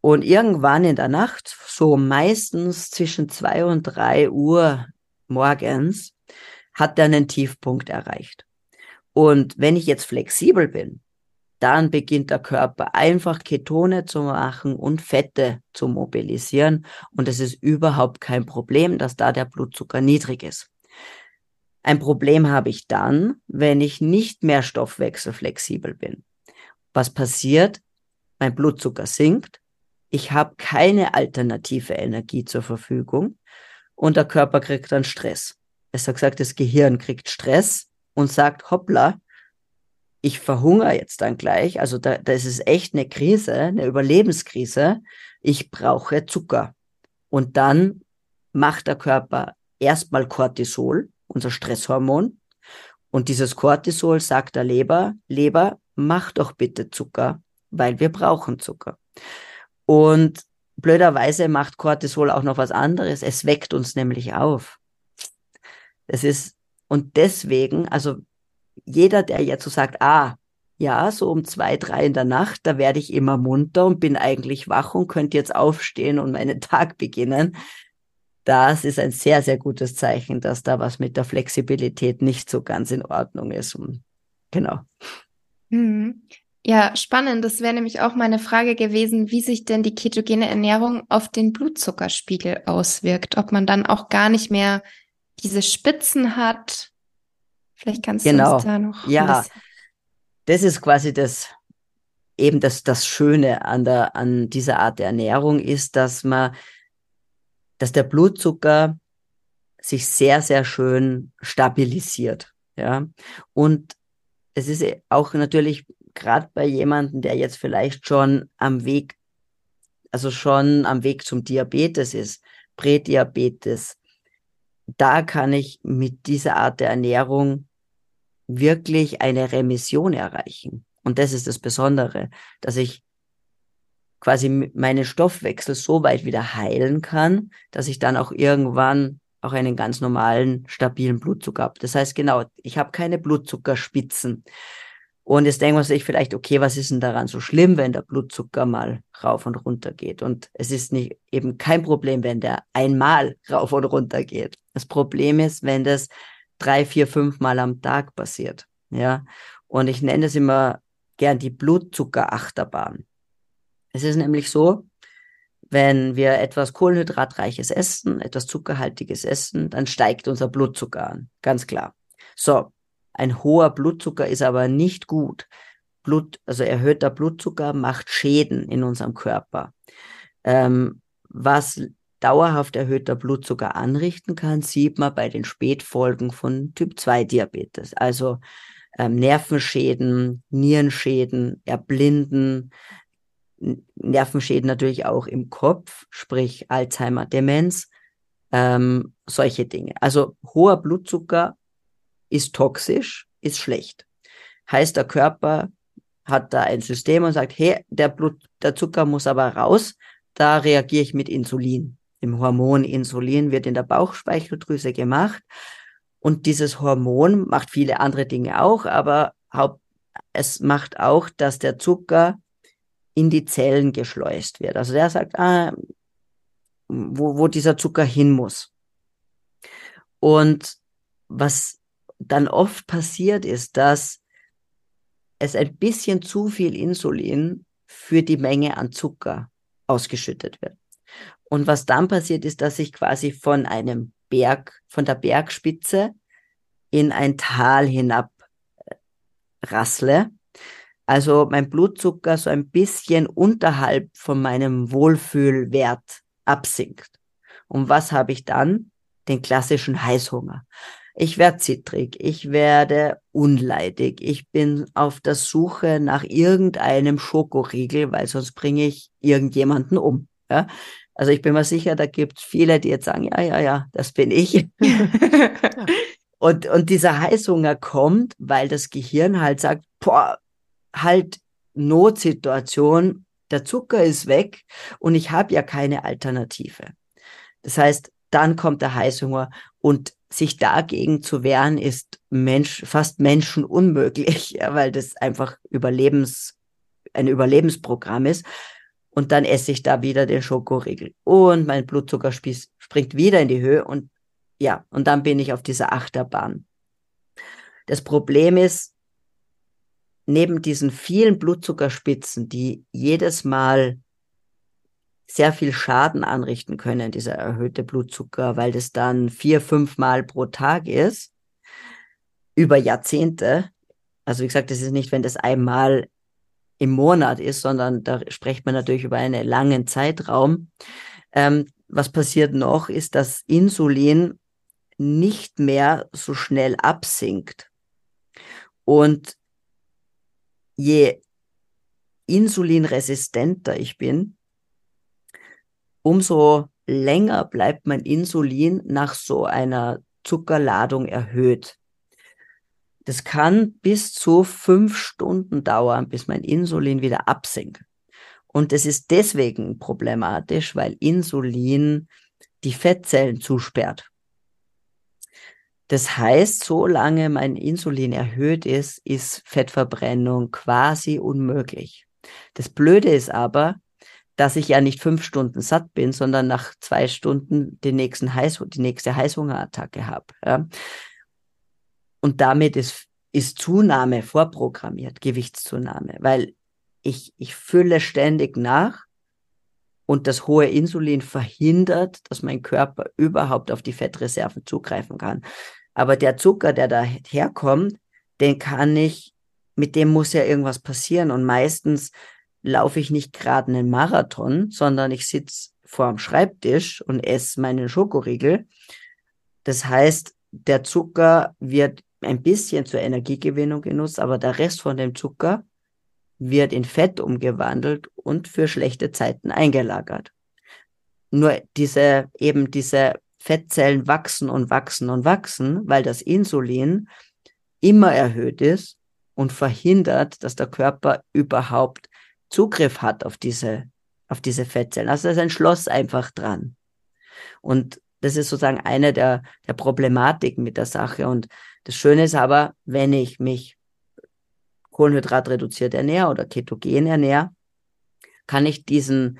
Und irgendwann in der Nacht, so meistens zwischen zwei und drei Uhr morgens, hat er einen Tiefpunkt erreicht. Und wenn ich jetzt flexibel bin, dann beginnt der Körper einfach Ketone zu machen und Fette zu mobilisieren. Und es ist überhaupt kein Problem, dass da der Blutzucker niedrig ist. Ein Problem habe ich dann, wenn ich nicht mehr stoffwechselflexibel bin. Was passiert? Mein Blutzucker sinkt. Ich habe keine alternative Energie zur Verfügung und der Körper kriegt dann Stress. Es hat gesagt, das Gehirn kriegt Stress und sagt, hoppla, ich verhungere jetzt dann gleich. Also da, das ist echt eine Krise, eine Überlebenskrise. Ich brauche Zucker. Und dann macht der Körper erstmal Cortisol, unser Stresshormon. Und dieses Cortisol sagt der Leber, Leber, mach doch bitte Zucker, weil wir brauchen Zucker. Und blöderweise macht Cortisol auch noch was anderes. Es weckt uns nämlich auf. Das ist, und deswegen, also jeder, der jetzt so sagt, ah, ja, so um zwei, drei in der Nacht, da werde ich immer munter und bin eigentlich wach und könnte jetzt aufstehen und meinen Tag beginnen. Das ist ein sehr, sehr gutes Zeichen, dass da was mit der Flexibilität nicht so ganz in Ordnung ist. Und genau. Mhm. Ja, spannend. Das wäre nämlich auch meine Frage gewesen, wie sich denn die ketogene Ernährung auf den Blutzuckerspiegel auswirkt. Ob man dann auch gar nicht mehr diese Spitzen hat. Vielleicht kannst genau. du uns da noch. Ja, das ist quasi das, eben das, das Schöne an der, an dieser Art der Ernährung ist, dass man, dass der Blutzucker sich sehr, sehr schön stabilisiert. Ja, und es ist auch natürlich gerade bei jemandem, der jetzt vielleicht schon am Weg, also schon am Weg zum Diabetes ist, Prädiabetes, da kann ich mit dieser Art der Ernährung wirklich eine Remission erreichen. Und das ist das Besondere, dass ich quasi meinen Stoffwechsel so weit wieder heilen kann, dass ich dann auch irgendwann auch einen ganz normalen, stabilen Blutzucker habe. Das heißt genau, ich habe keine Blutzuckerspitzen. Und jetzt denkt man sich vielleicht, okay, was ist denn daran so schlimm, wenn der Blutzucker mal rauf und runter geht? Und es ist nicht eben kein Problem, wenn der einmal rauf und runter geht. Das Problem ist, wenn das drei, vier, fünf Mal am Tag passiert. Ja. Und ich nenne es immer gern die Blutzuckerachterbahn. Es ist nämlich so, wenn wir etwas Kohlenhydratreiches essen, etwas zuckerhaltiges essen, dann steigt unser Blutzucker an. Ganz klar. So. Ein hoher Blutzucker ist aber nicht gut. Blut, also erhöhter Blutzucker macht Schäden in unserem Körper. Ähm, was dauerhaft erhöhter Blutzucker anrichten kann, sieht man bei den Spätfolgen von Typ 2 Diabetes. Also ähm, Nervenschäden, Nierenschäden, Erblinden, Nervenschäden natürlich auch im Kopf, sprich Alzheimer, Demenz, ähm, solche Dinge. Also hoher Blutzucker ist toxisch, ist schlecht. Heißt, der Körper hat da ein System und sagt, hey, der Blut, der Zucker muss aber raus. Da reagiere ich mit Insulin. Im Hormon Insulin wird in der Bauchspeicheldrüse gemacht. Und dieses Hormon macht viele andere Dinge auch, aber es macht auch, dass der Zucker in die Zellen geschleust wird. Also der sagt, ah, wo, wo dieser Zucker hin muss. Und was dann oft passiert ist, dass es ein bisschen zu viel Insulin für die Menge an Zucker ausgeschüttet wird. Und was dann passiert ist, dass ich quasi von einem Berg, von der Bergspitze in ein Tal hinab äh, rassle. Also mein Blutzucker so ein bisschen unterhalb von meinem Wohlfühlwert absinkt. Und was habe ich dann? Den klassischen Heißhunger ich werde zittrig, ich werde unleidig, ich bin auf der Suche nach irgendeinem Schokoriegel, weil sonst bringe ich irgendjemanden um. Ja? Also ich bin mir sicher, da gibt es viele, die jetzt sagen, ja, ja, ja, das bin ich. und, und dieser Heißhunger kommt, weil das Gehirn halt sagt, boah, halt Notsituation, der Zucker ist weg und ich habe ja keine Alternative. Das heißt, dann kommt der Heißhunger und sich dagegen zu wehren, ist Mensch, fast menschenunmöglich, ja, weil das einfach Überlebens, ein Überlebensprogramm ist. Und dann esse ich da wieder den Schokoriegel. Und mein Blutzuckerspieß springt wieder in die Höhe und ja, und dann bin ich auf dieser Achterbahn. Das Problem ist, neben diesen vielen Blutzuckerspitzen, die jedes Mal sehr viel Schaden anrichten können, dieser erhöhte Blutzucker, weil das dann vier, fünf Mal pro Tag ist, über Jahrzehnte, also wie gesagt, das ist nicht, wenn das einmal im Monat ist, sondern da spricht man natürlich über einen langen Zeitraum. Ähm, was passiert noch, ist, dass Insulin nicht mehr so schnell absinkt. Und je insulinresistenter ich bin, umso länger bleibt mein Insulin nach so einer Zuckerladung erhöht. Das kann bis zu fünf Stunden dauern, bis mein Insulin wieder absinkt. Und das ist deswegen problematisch, weil Insulin die Fettzellen zusperrt. Das heißt, solange mein Insulin erhöht ist, ist Fettverbrennung quasi unmöglich. Das Blöde ist aber, dass ich ja nicht fünf Stunden satt bin, sondern nach zwei Stunden den nächsten Heiß, die nächste Heißhungerattacke habe. Ja. Und damit ist, ist Zunahme vorprogrammiert, Gewichtszunahme, weil ich, ich fülle ständig nach und das hohe Insulin verhindert, dass mein Körper überhaupt auf die Fettreserven zugreifen kann. Aber der Zucker, der da herkommt, den kann ich, mit dem muss ja irgendwas passieren. Und meistens laufe ich nicht gerade einen Marathon, sondern ich sitze vor dem Schreibtisch und esse meinen Schokoriegel. Das heißt, der Zucker wird ein bisschen zur Energiegewinnung genutzt, aber der Rest von dem Zucker wird in Fett umgewandelt und für schlechte Zeiten eingelagert. Nur diese, eben diese Fettzellen wachsen und wachsen und wachsen, weil das Insulin immer erhöht ist und verhindert, dass der Körper überhaupt Zugriff hat auf diese, auf diese Fettzellen. Also da ist ein Schloss einfach dran. Und das ist sozusagen eine der, der Problematiken mit der Sache. Und das Schöne ist aber, wenn ich mich kohlenhydratreduziert ernähre oder ketogen ernähre, kann ich diesen,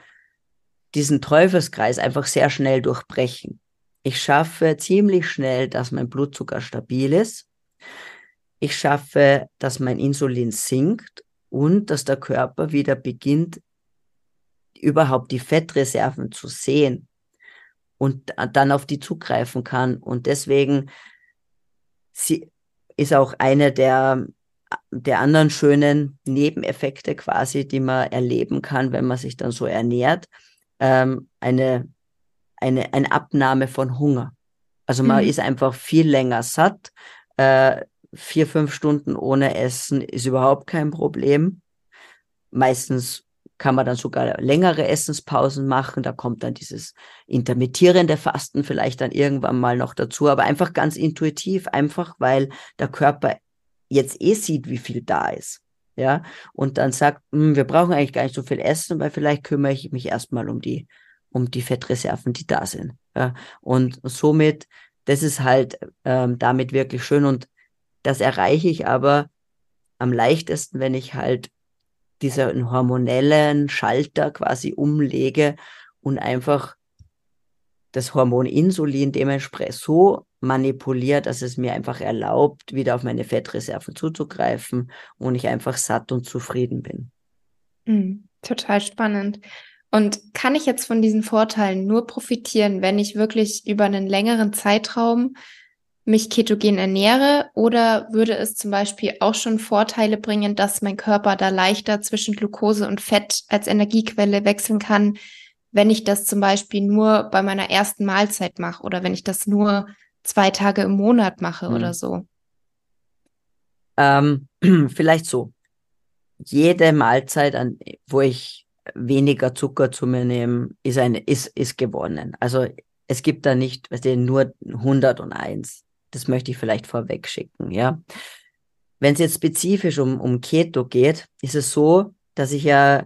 diesen Teufelskreis einfach sehr schnell durchbrechen. Ich schaffe ziemlich schnell, dass mein Blutzucker stabil ist. Ich schaffe, dass mein Insulin sinkt und dass der Körper wieder beginnt, überhaupt die Fettreserven zu sehen und dann auf die zugreifen kann. Und deswegen ist auch eine der der anderen schönen Nebeneffekte quasi, die man erleben kann, wenn man sich dann so ernährt, ähm, eine, eine, eine Abnahme von Hunger. Also man mhm. ist einfach viel länger satt. Äh, vier, fünf Stunden ohne Essen ist überhaupt kein Problem. Meistens kann man dann sogar längere Essenspausen machen. Da kommt dann dieses intermittierende Fasten vielleicht dann irgendwann mal noch dazu, aber einfach ganz intuitiv, einfach weil der Körper jetzt eh sieht, wie viel da ist. Ja, und dann sagt, hm, wir brauchen eigentlich gar nicht so viel Essen, weil vielleicht kümmere ich mich erstmal um die, um die Fettreserven, die da sind. Ja, und somit, das ist halt ähm, damit wirklich schön und das erreiche ich aber am leichtesten, wenn ich halt diesen hormonellen Schalter quasi umlege und einfach das Hormon Insulin dementsprechend so manipuliert, dass es mir einfach erlaubt, wieder auf meine Fettreserven zuzugreifen und ich einfach satt und zufrieden bin. Mhm, total spannend. Und kann ich jetzt von diesen Vorteilen nur profitieren, wenn ich wirklich über einen längeren Zeitraum mich ketogen ernähre? Oder würde es zum Beispiel auch schon Vorteile bringen, dass mein Körper da leichter zwischen Glucose und Fett als Energiequelle wechseln kann, wenn ich das zum Beispiel nur bei meiner ersten Mahlzeit mache oder wenn ich das nur zwei Tage im Monat mache hm. oder so? Ähm, vielleicht so. Jede Mahlzeit, an, wo ich weniger Zucker zu mir nehme, ist, eine, ist, ist gewonnen. Also es gibt da nicht weißt du, nur 101. Das möchte ich vielleicht vorweg schicken, ja. Wenn es jetzt spezifisch um, um Keto geht, ist es so, dass ich ja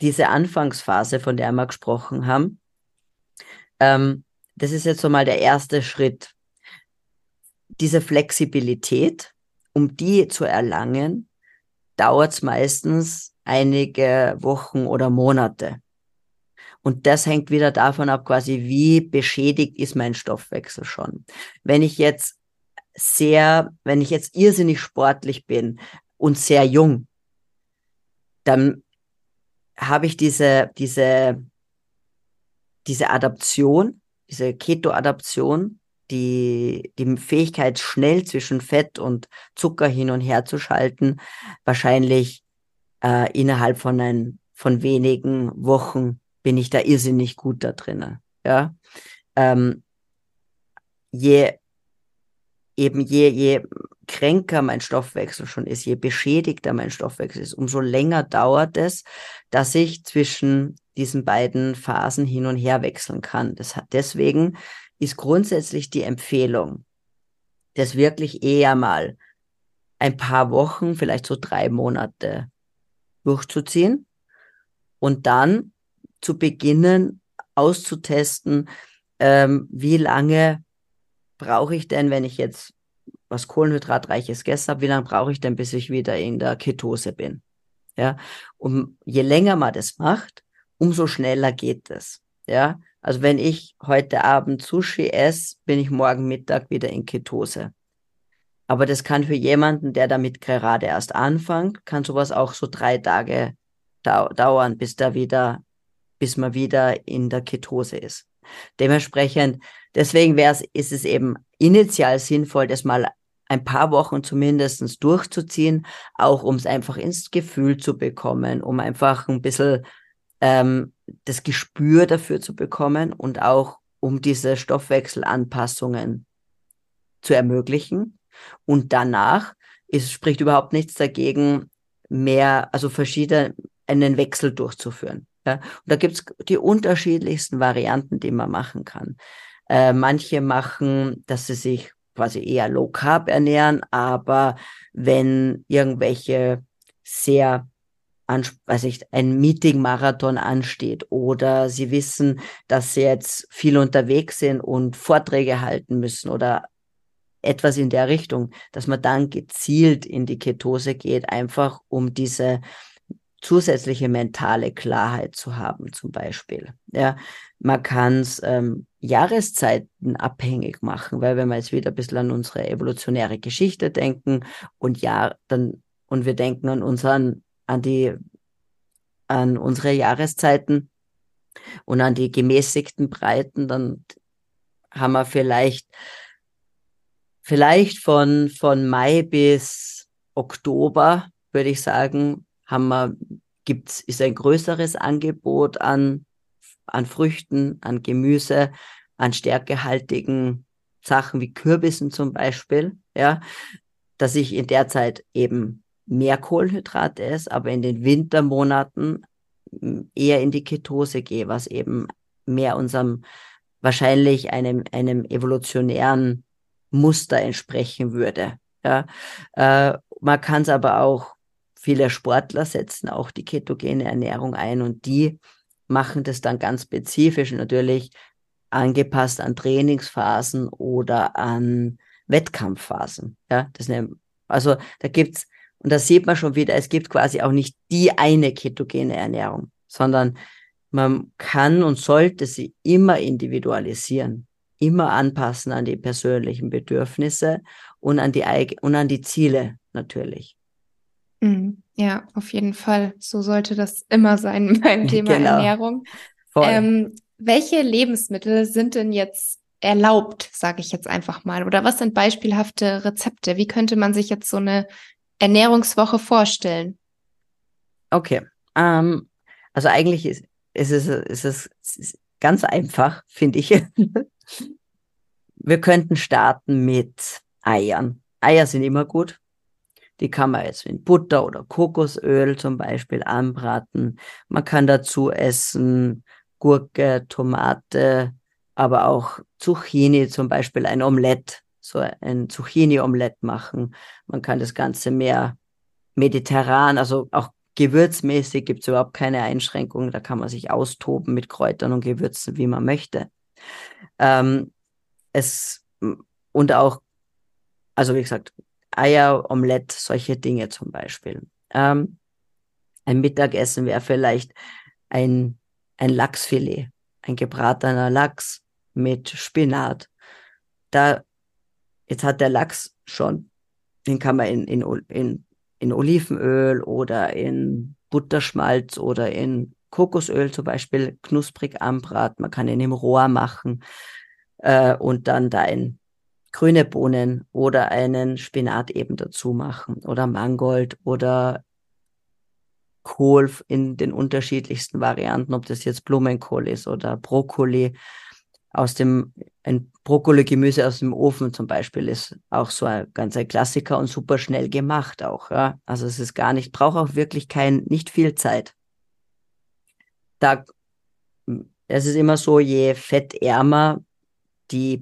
diese Anfangsphase, von der wir gesprochen haben, ähm, das ist jetzt so mal der erste Schritt. Diese Flexibilität, um die zu erlangen, dauert es meistens einige Wochen oder Monate. Und das hängt wieder davon ab, quasi, wie beschädigt ist mein Stoffwechsel schon. Wenn ich jetzt sehr, wenn ich jetzt irrsinnig sportlich bin und sehr jung, dann habe ich diese, diese, diese Adaption diese Keto-Adaption die, die Fähigkeit, schnell zwischen Fett und Zucker hin und her zu schalten, wahrscheinlich äh, innerhalb von, ein, von wenigen Wochen bin ich da irrsinnig gut da drinnen. Ja? Ähm, je eben je, je kränker mein Stoffwechsel schon ist, je beschädigter mein Stoffwechsel ist, umso länger dauert es, dass ich zwischen diesen beiden Phasen hin und her wechseln kann. Das hat, deswegen ist grundsätzlich die Empfehlung, das wirklich eher mal ein paar Wochen, vielleicht so drei Monate durchzuziehen und dann zu beginnen auszutesten, ähm, wie lange brauche ich denn, wenn ich jetzt was Kohlenhydratreiches gegessen habe, wie lange brauche ich denn, bis ich wieder in der Ketose bin? Ja, und je länger man das macht, umso schneller geht es. Ja, also wenn ich heute Abend Sushi esse, bin ich morgen Mittag wieder in Ketose. Aber das kann für jemanden, der damit gerade erst anfängt, kann sowas auch so drei Tage dau dauern, bis da wieder, bis man wieder in der Ketose ist. Dementsprechend, deswegen wäre es, ist es eben initial sinnvoll, das mal ein paar Wochen zumindest durchzuziehen, auch um es einfach ins Gefühl zu bekommen, um einfach ein bisschen ähm, das Gespür dafür zu bekommen und auch um diese Stoffwechselanpassungen zu ermöglichen. Und danach ist, spricht überhaupt nichts dagegen, mehr, also verschiedene, einen Wechsel durchzuführen. Ja? Und da gibt's die unterschiedlichsten Varianten, die man machen kann. Äh, manche machen, dass sie sich quasi eher low carb ernähren, aber wenn irgendwelche sehr weiß ich, ein Meeting-Marathon ansteht oder sie wissen, dass sie jetzt viel unterwegs sind und Vorträge halten müssen oder etwas in der Richtung, dass man dann gezielt in die Ketose geht, einfach um diese zusätzliche mentale Klarheit zu haben, zum Beispiel. Ja, man kann es ähm, Jahreszeiten abhängig machen, weil wenn wir jetzt wieder ein bisschen an unsere evolutionäre Geschichte denken und ja, dann und wir denken an unseren, an die, an unsere Jahreszeiten und an die gemäßigten Breiten, dann haben wir vielleicht, vielleicht von, von Mai bis Oktober, würde ich sagen, haben wir, gibt's, ist ein größeres Angebot an, an Früchten, an Gemüse, an stärkehaltigen Sachen wie Kürbissen zum Beispiel, ja, dass ich in der Zeit eben mehr Kohlenhydrate esse, aber in den Wintermonaten hm, eher in die Ketose gehe, was eben mehr unserem wahrscheinlich einem, einem evolutionären Muster entsprechen würde. Ja, äh, man kann es aber auch Viele Sportler setzen auch die ketogene Ernährung ein und die machen das dann ganz spezifisch natürlich angepasst an Trainingsphasen oder an Wettkampfphasen. Ja, das nehmen, also da gibt's und da sieht man schon wieder, es gibt quasi auch nicht die eine ketogene Ernährung, sondern man kann und sollte sie immer individualisieren, immer anpassen an die persönlichen Bedürfnisse und an die und an die Ziele natürlich. Mhm. Ja, auf jeden Fall. So sollte das immer sein beim Thema genau. Ernährung. Ähm, welche Lebensmittel sind denn jetzt erlaubt, sage ich jetzt einfach mal? Oder was sind beispielhafte Rezepte? Wie könnte man sich jetzt so eine Ernährungswoche vorstellen? Okay. Ähm, also eigentlich ist, ist, es, ist es ganz einfach, finde ich. Wir könnten starten mit Eiern. Eier sind immer gut. Die kann man jetzt in Butter oder Kokosöl zum Beispiel anbraten. Man kann dazu essen Gurke, Tomate, aber auch Zucchini, zum Beispiel ein Omelett, so ein Zucchini-Omelett machen. Man kann das Ganze mehr mediterran, also auch gewürzmäßig gibt es überhaupt keine Einschränkungen. Da kann man sich austoben mit Kräutern und Gewürzen, wie man möchte. Ähm, es und auch, also wie gesagt, Eier, Omelette, solche Dinge zum Beispiel. Ähm, ein Mittagessen wäre vielleicht ein, ein Lachsfilet, ein gebratener Lachs mit Spinat. Da, jetzt hat der Lachs schon, den kann man in, in, in, in Olivenöl oder in Butterschmalz oder in Kokosöl zum Beispiel knusprig anbraten. Man kann ihn im Rohr machen äh, und dann da ein grüne Bohnen oder einen Spinat eben dazu machen oder Mangold oder Kohl in den unterschiedlichsten Varianten, ob das jetzt Blumenkohl ist oder Brokkoli aus dem, ein Brokkoli-Gemüse aus dem Ofen zum Beispiel ist auch so ein ganz ein Klassiker und super schnell gemacht auch. Ja? Also es ist gar nicht, braucht auch wirklich kein, nicht viel Zeit. Da, es ist immer so, je fettärmer die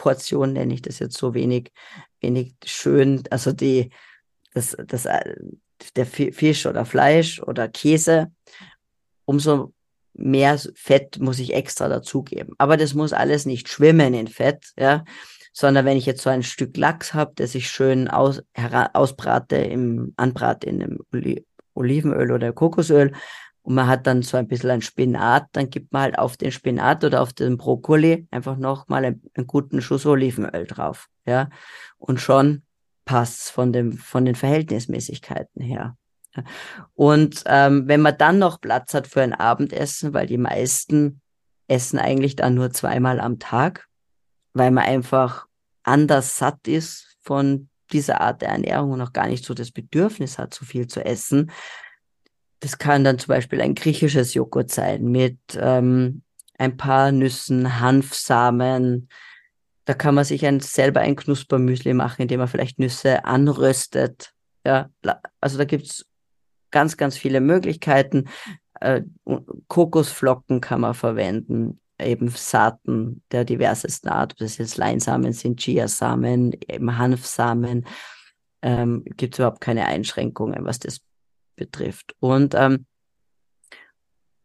Proteinportion, nenne ich das jetzt so wenig, wenig schön, also die, das, das, der Fisch oder Fleisch oder Käse, umso mehr Fett muss ich extra dazugeben. Aber das muss alles nicht schwimmen in Fett, ja, sondern wenn ich jetzt so ein Stück Lachs habe, das ich schön aus, ausbrate im Anbrat in einem Oli Olivenöl oder Kokosöl und man hat dann so ein bisschen ein Spinat, dann gibt man halt auf den Spinat oder auf den Brokkoli einfach nochmal einen, einen guten Schuss Olivenöl drauf, ja, und schon passt von dem von den Verhältnismäßigkeiten her. Und ähm, wenn man dann noch Platz hat für ein Abendessen, weil die meisten essen eigentlich dann nur zweimal am Tag, weil man einfach anders satt ist von dieser Art der Ernährung und auch gar nicht so das Bedürfnis hat, so viel zu essen. Das kann dann zum Beispiel ein griechisches Joghurt sein mit ähm, ein paar Nüssen, Hanfsamen. Da kann man sich ein, selber ein Knuspermüsli machen, indem man vielleicht Nüsse anröstet. Ja, also da gibt's ganz, ganz viele Möglichkeiten. Äh, Kokosflocken kann man verwenden, eben Saaten der diversesten Art, ob das jetzt Leinsamen sind, Chiasamen, eben Hanfsamen, ähm, gibt überhaupt keine Einschränkungen, was das betrifft. Und, ähm,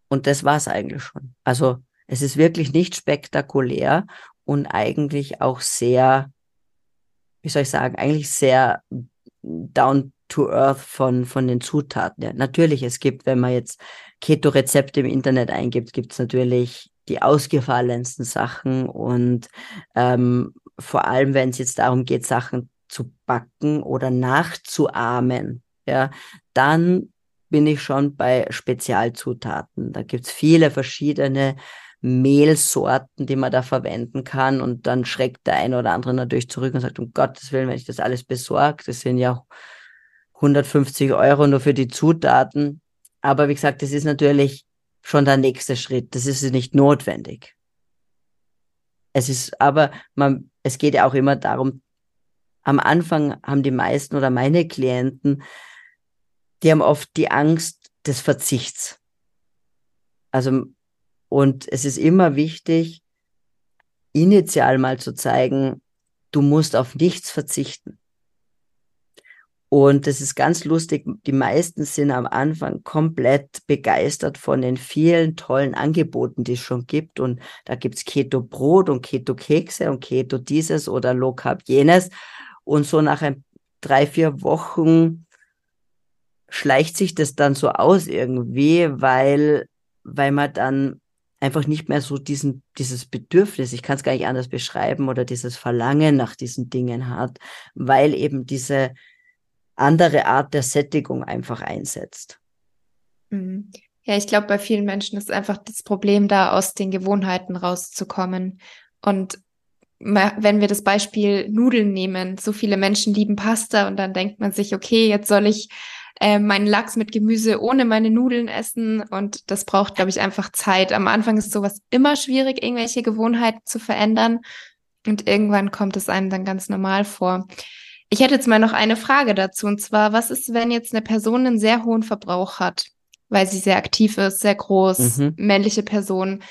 und das war es eigentlich schon. Also es ist wirklich nicht spektakulär und eigentlich auch sehr, wie soll ich sagen, eigentlich sehr down to earth von, von den Zutaten. Ja, natürlich, es gibt, wenn man jetzt Keto-Rezepte im Internet eingibt, gibt es natürlich die ausgefallensten Sachen und ähm, vor allem, wenn es jetzt darum geht, Sachen zu backen oder nachzuahmen, ja, dann bin ich schon bei Spezialzutaten. Da gibt's viele verschiedene Mehlsorten, die man da verwenden kann. Und dann schreckt der eine oder andere natürlich zurück und sagt, um Gottes Willen, wenn ich das alles besorge, das sind ja 150 Euro nur für die Zutaten. Aber wie gesagt, das ist natürlich schon der nächste Schritt. Das ist nicht notwendig. Es ist aber, man, es geht ja auch immer darum, am Anfang haben die meisten oder meine Klienten, die haben oft die Angst des Verzichts. Also, und es ist immer wichtig, initial mal zu zeigen, du musst auf nichts verzichten. Und das ist ganz lustig. Die meisten sind am Anfang komplett begeistert von den vielen tollen Angeboten, die es schon gibt. Und da gibt's Keto-Brot und Keto-Kekse und Keto dieses oder Low Carb jenes. Und so nach ein, drei, vier Wochen schleicht sich das dann so aus irgendwie, weil, weil man dann einfach nicht mehr so diesen, dieses Bedürfnis, ich kann es gar nicht anders beschreiben, oder dieses Verlangen nach diesen Dingen hat, weil eben diese, andere Art der Sättigung einfach einsetzt. Mhm. Ja, ich glaube, bei vielen Menschen ist einfach das Problem da, aus den Gewohnheiten rauszukommen. Und wenn wir das Beispiel Nudeln nehmen, so viele Menschen lieben Pasta und dann denkt man sich, okay, jetzt soll ich äh, meinen Lachs mit Gemüse ohne meine Nudeln essen und das braucht, glaube ich, einfach Zeit. Am Anfang ist sowas immer schwierig, irgendwelche Gewohnheiten zu verändern und irgendwann kommt es einem dann ganz normal vor. Ich hätte jetzt mal noch eine Frage dazu, und zwar, was ist, wenn jetzt eine Person einen sehr hohen Verbrauch hat, weil sie sehr aktiv ist, sehr groß, mhm. männliche Person,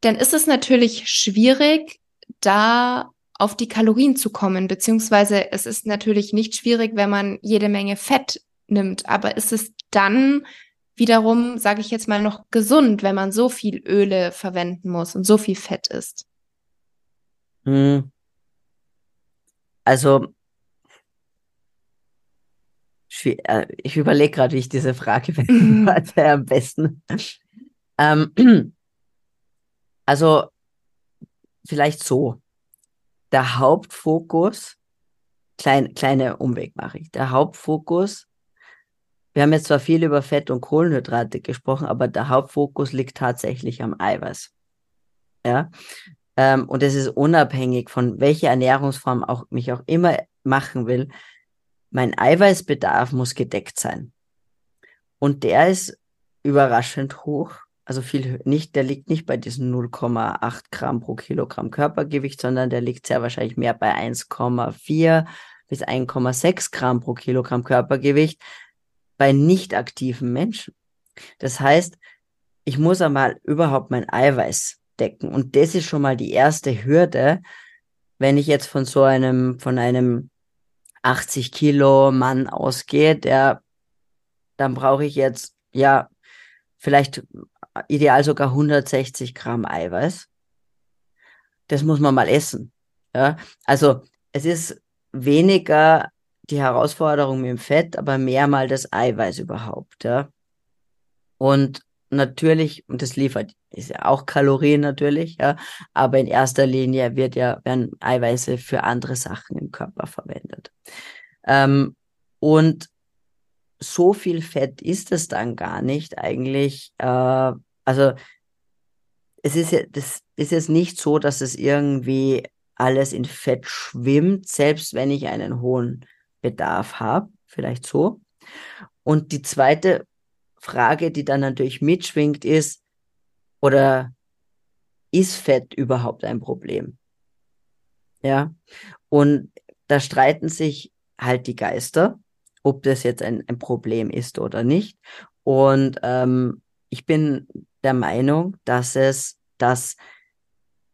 dann ist es natürlich schwierig, da auf die Kalorien zu kommen, beziehungsweise es ist natürlich nicht schwierig, wenn man jede Menge Fett nimmt, aber ist es dann wiederum, sage ich jetzt mal, noch gesund, wenn man so viel Öle verwenden muss und so viel Fett isst? Hm. Also äh, ich überlege gerade, wie ich diese Frage beantworte mhm. am besten. Ähm, also vielleicht so. Der Hauptfokus, klein, kleine Umweg mache ich. Der Hauptfokus, wir haben jetzt zwar viel über Fett und Kohlenhydrate gesprochen, aber der Hauptfokus liegt tatsächlich am Eiweiß. Ja. ähm, und es ist unabhängig von welcher Ernährungsform auch mich auch immer machen will, mein Eiweißbedarf muss gedeckt sein. Und der ist überraschend hoch. Also viel nicht, der liegt nicht bei diesen 0,8 Gramm pro Kilogramm Körpergewicht, sondern der liegt sehr wahrscheinlich mehr bei 1,4 bis 1,6 Gramm pro Kilogramm Körpergewicht bei nicht aktiven Menschen. Das heißt, ich muss einmal überhaupt mein Eiweiß decken. Und das ist schon mal die erste Hürde, wenn ich jetzt von so einem, von einem 80 Kilo Mann ausgehe, der, dann brauche ich jetzt, ja, vielleicht ideal sogar 160 Gramm Eiweiß. Das muss man mal essen. Ja, also es ist weniger die Herausforderung mit dem Fett, aber mehr mal das Eiweiß überhaupt. Ja, und natürlich, und das liefert, ist ja auch Kalorien natürlich, ja, aber in erster Linie wird ja, werden Eiweiße für andere Sachen im Körper verwendet. Ähm, und so viel Fett ist es dann gar nicht eigentlich. Äh, also es ist ja, das ist jetzt nicht so, dass es irgendwie alles in Fett schwimmt, selbst wenn ich einen hohen Bedarf habe, vielleicht so. Und die zweite Frage, die dann natürlich mitschwingt, ist, oder ist Fett überhaupt ein Problem? Ja. Und da streiten sich halt die Geister, ob das jetzt ein, ein Problem ist oder nicht. Und ähm, ich bin der Meinung, dass es, dass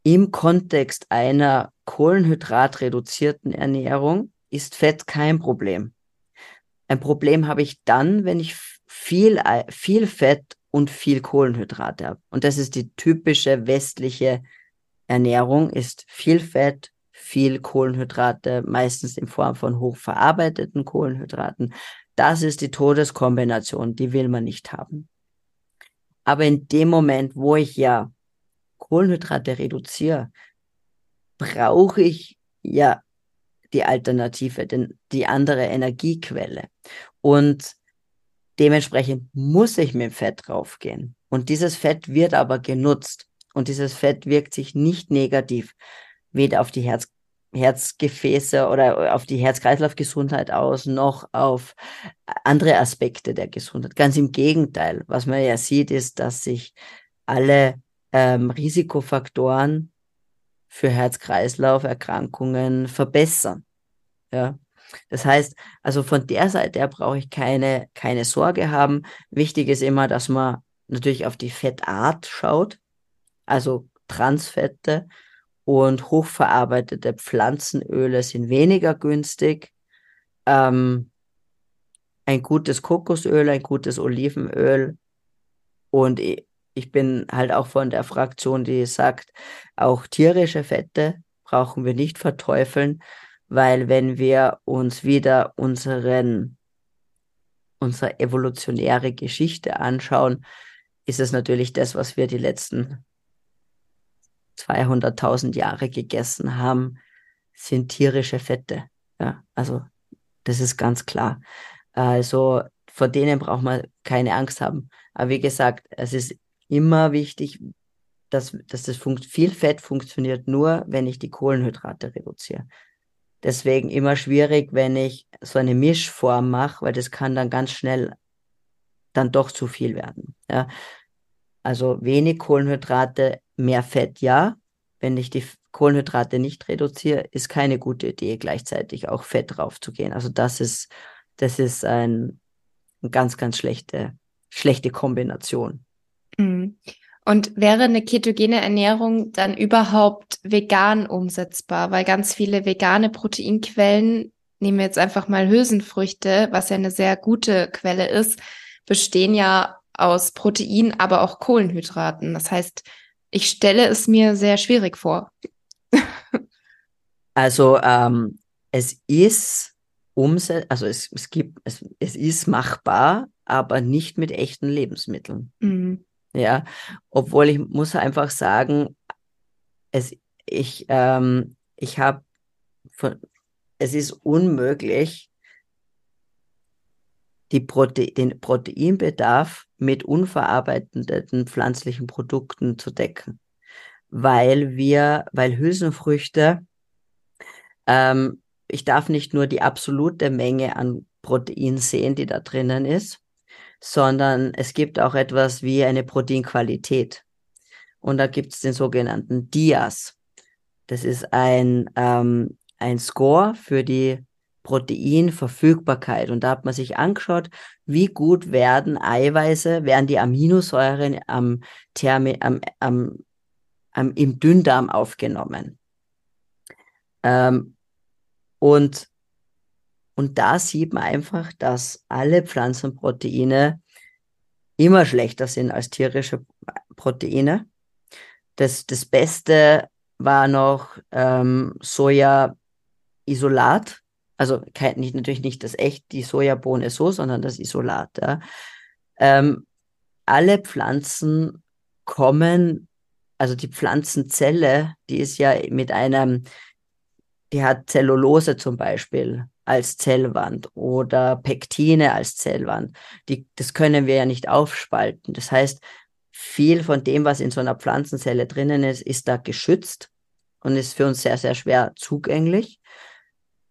im Kontext einer kohlenhydratreduzierten Ernährung ist Fett kein Problem. Ein Problem habe ich dann, wenn ich viel, viel Fett und viel Kohlenhydrate habe. Und das ist die typische westliche Ernährung, ist viel Fett, viel Kohlenhydrate, meistens in Form von hochverarbeiteten Kohlenhydraten. Das ist die Todeskombination, die will man nicht haben. Aber in dem Moment, wo ich ja Kohlenhydrate reduziere, brauche ich ja die Alternative, denn die andere Energiequelle. Und dementsprechend muss ich mit dem Fett draufgehen. Und dieses Fett wird aber genutzt. Und dieses Fett wirkt sich nicht negativ weder auf die Herz Herzgefäße oder auf die Herz-Kreislauf-Gesundheit aus, noch auf andere Aspekte der Gesundheit. Ganz im Gegenteil. Was man ja sieht, ist, dass sich alle ähm, Risikofaktoren für Herz-Kreislauf-Erkrankungen verbessern. Ja. Das heißt, also von der Seite her brauche ich keine, keine Sorge haben. Wichtig ist immer, dass man natürlich auf die Fettart schaut, also Transfette und hochverarbeitete Pflanzenöle sind weniger günstig. Ähm, ein gutes Kokosöl, ein gutes Olivenöl und ich bin halt auch von der Fraktion, die sagt, auch tierische Fette brauchen wir nicht verteufeln, weil wenn wir uns wieder unseren, unsere evolutionäre Geschichte anschauen, ist es natürlich das, was wir die letzten 200.000 Jahre gegessen haben, sind tierische Fette. Ja, also das ist ganz klar. Also vor denen braucht man keine Angst haben. Aber wie gesagt, es ist immer wichtig, dass, dass das viel Fett funktioniert nur, wenn ich die Kohlenhydrate reduziere. Deswegen immer schwierig, wenn ich so eine Mischform mache, weil das kann dann ganz schnell dann doch zu viel werden. Ja. Also wenig Kohlenhydrate, mehr Fett, ja. Wenn ich die Kohlenhydrate nicht reduziere, ist keine gute Idee, gleichzeitig auch Fett draufzugehen. Also das ist, das ist ein, eine ganz, ganz schlechte, schlechte Kombination. Mhm. Und wäre eine ketogene Ernährung dann überhaupt vegan umsetzbar? Weil ganz viele vegane Proteinquellen, nehmen wir jetzt einfach mal Hülsenfrüchte, was ja eine sehr gute Quelle ist, bestehen ja aus Protein, aber auch Kohlenhydraten. Das heißt, ich stelle es mir sehr schwierig vor. also ähm, es ist umset also es, es gibt, es, es ist machbar, aber nicht mit echten Lebensmitteln. Mhm. Ja, obwohl ich muss einfach sagen, es, ich, ähm, ich habe, es ist unmöglich, die Prote den Proteinbedarf mit unverarbeiteten pflanzlichen Produkten zu decken. weil wir, weil Hülsenfrüchte, ähm, ich darf nicht nur die absolute Menge an Protein sehen, die da drinnen ist, sondern es gibt auch etwas wie eine Proteinqualität. Und da gibt es den sogenannten DIAS. Das ist ein, ähm, ein Score für die Proteinverfügbarkeit. Und da hat man sich angeschaut, wie gut werden Eiweiße, werden die Aminosäuren am, Thermi am, am, am, im Dünndarm aufgenommen. Ähm, und, und da sieht man einfach, dass alle Pflanzenproteine immer schlechter sind als tierische Proteine. Das, das Beste war noch ähm, Soja-Isolat. Also kein, nicht, natürlich nicht das echt, die Sojabohne so, sondern das Isolat. Ja. Ähm, alle Pflanzen kommen, also die Pflanzenzelle, die ist ja mit einem, die hat Zellulose zum Beispiel als Zellwand oder Pektine als Zellwand. Die, das können wir ja nicht aufspalten. Das heißt, viel von dem, was in so einer Pflanzenzelle drinnen ist, ist da geschützt und ist für uns sehr, sehr schwer zugänglich.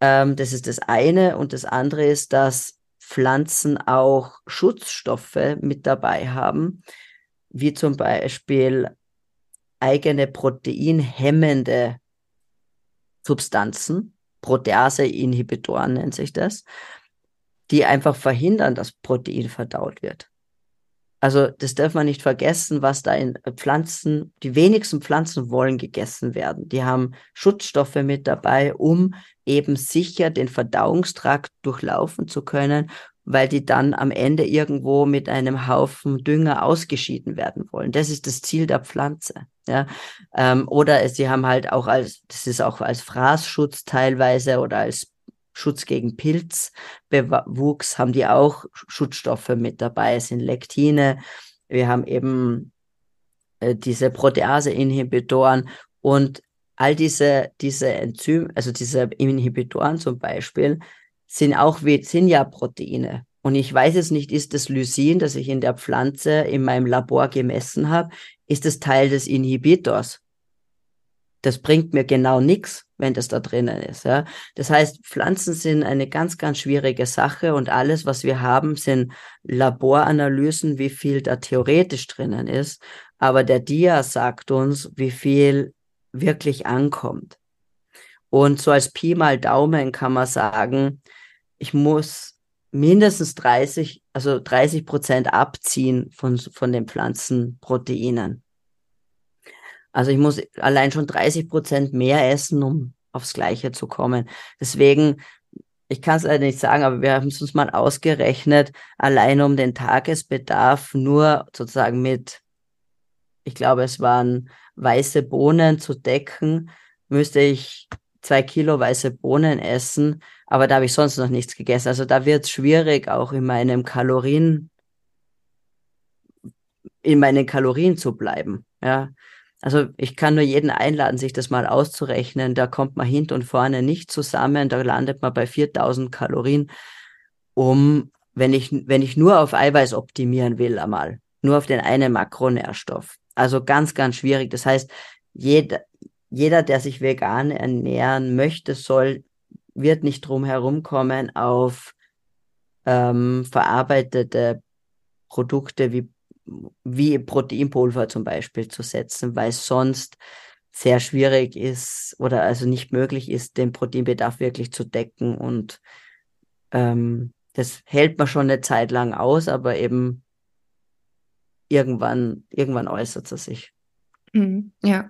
Ähm, das ist das eine. Und das andere ist, dass Pflanzen auch Schutzstoffe mit dabei haben, wie zum Beispiel eigene proteinhemmende Substanzen, Protease-Inhibitoren nennt sich das, die einfach verhindern, dass Protein verdaut wird. Also das darf man nicht vergessen, was da in Pflanzen, die wenigsten Pflanzen wollen gegessen werden. Die haben Schutzstoffe mit dabei, um eben sicher den Verdauungstrakt durchlaufen zu können, weil die dann am Ende irgendwo mit einem Haufen Dünger ausgeschieden werden wollen. Das ist das Ziel der Pflanze. Ja, ähm, oder sie haben halt auch als, das ist auch als Fraßschutz teilweise oder als Schutz gegen Pilzbewuchs haben die auch Schutzstoffe mit dabei. Es sind Lektine. Wir haben eben äh, diese Protease-Inhibitoren und all diese, diese Enzym, also diese Inhibitoren zum Beispiel, sind auch sind ja Proteine. Und ich weiß jetzt nicht, ist das Lysin, das ich in der Pflanze in meinem Labor gemessen habe, ist es Teil des Inhibitors? das bringt mir genau nichts, wenn das da drinnen ist. Ja. Das heißt, Pflanzen sind eine ganz, ganz schwierige Sache und alles, was wir haben, sind Laboranalysen, wie viel da theoretisch drinnen ist. Aber der Dia sagt uns, wie viel wirklich ankommt. Und so als Pi mal Daumen kann man sagen, ich muss mindestens 30, also 30 Prozent abziehen von, von den Pflanzenproteinen. Also ich muss allein schon 30 Prozent mehr essen, um aufs Gleiche zu kommen. Deswegen, ich kann es leider nicht sagen, aber wir haben es uns mal ausgerechnet, allein um den Tagesbedarf nur sozusagen mit, ich glaube, es waren weiße Bohnen zu decken, müsste ich zwei Kilo weiße Bohnen essen, aber da habe ich sonst noch nichts gegessen. Also da wird es schwierig, auch in meinem Kalorien, in meinen Kalorien zu bleiben. Ja, also ich kann nur jeden einladen, sich das mal auszurechnen. Da kommt man hinten und vorne nicht zusammen. Da landet man bei 4000 Kalorien, um, wenn ich, wenn ich nur auf Eiweiß optimieren will, einmal, nur auf den einen Makronährstoff. Also ganz, ganz schwierig. Das heißt, jeder, jeder, der sich vegan ernähren möchte, soll, wird nicht drum herumkommen, auf ähm, verarbeitete Produkte wie wie Proteinpulver zum Beispiel zu setzen, weil sonst sehr schwierig ist oder also nicht möglich ist, den Proteinbedarf wirklich zu decken. Und ähm, das hält man schon eine Zeit lang aus, aber eben irgendwann, irgendwann äußert es sich. Mhm, ja.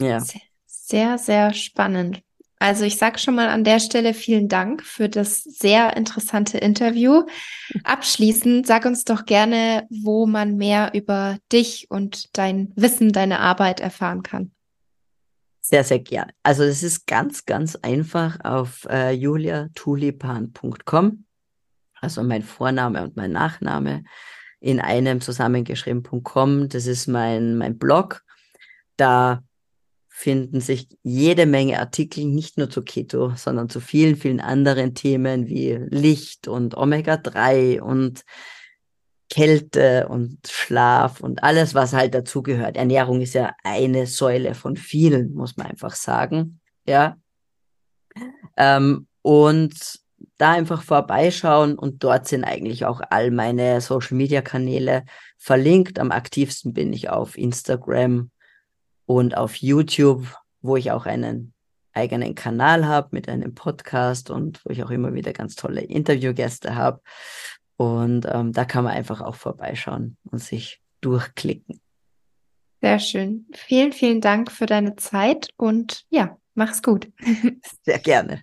Ja. Sehr, sehr spannend. Also ich sage schon mal an der Stelle vielen Dank für das sehr interessante Interview. Abschließend sag uns doch gerne, wo man mehr über dich und dein Wissen, deine Arbeit erfahren kann. Sehr, sehr gern. Also es ist ganz, ganz einfach auf äh, juliatulipan.com, also mein Vorname und mein Nachname in einem zusammengeschrieben.com. Das ist mein, mein Blog. Da finden sich jede Menge Artikel, nicht nur zu Keto, sondern zu vielen, vielen anderen Themen wie Licht und Omega-3 und Kälte und Schlaf und alles, was halt dazugehört. Ernährung ist ja eine Säule von vielen, muss man einfach sagen. Ja. Ähm, und da einfach vorbeischauen und dort sind eigentlich auch all meine Social Media Kanäle verlinkt. Am aktivsten bin ich auf Instagram und auf YouTube, wo ich auch einen eigenen Kanal habe mit einem Podcast und wo ich auch immer wieder ganz tolle Interviewgäste habe. Und ähm, da kann man einfach auch vorbeischauen und sich durchklicken. Sehr schön. Vielen, vielen Dank für deine Zeit und ja, mach's gut. Sehr gerne.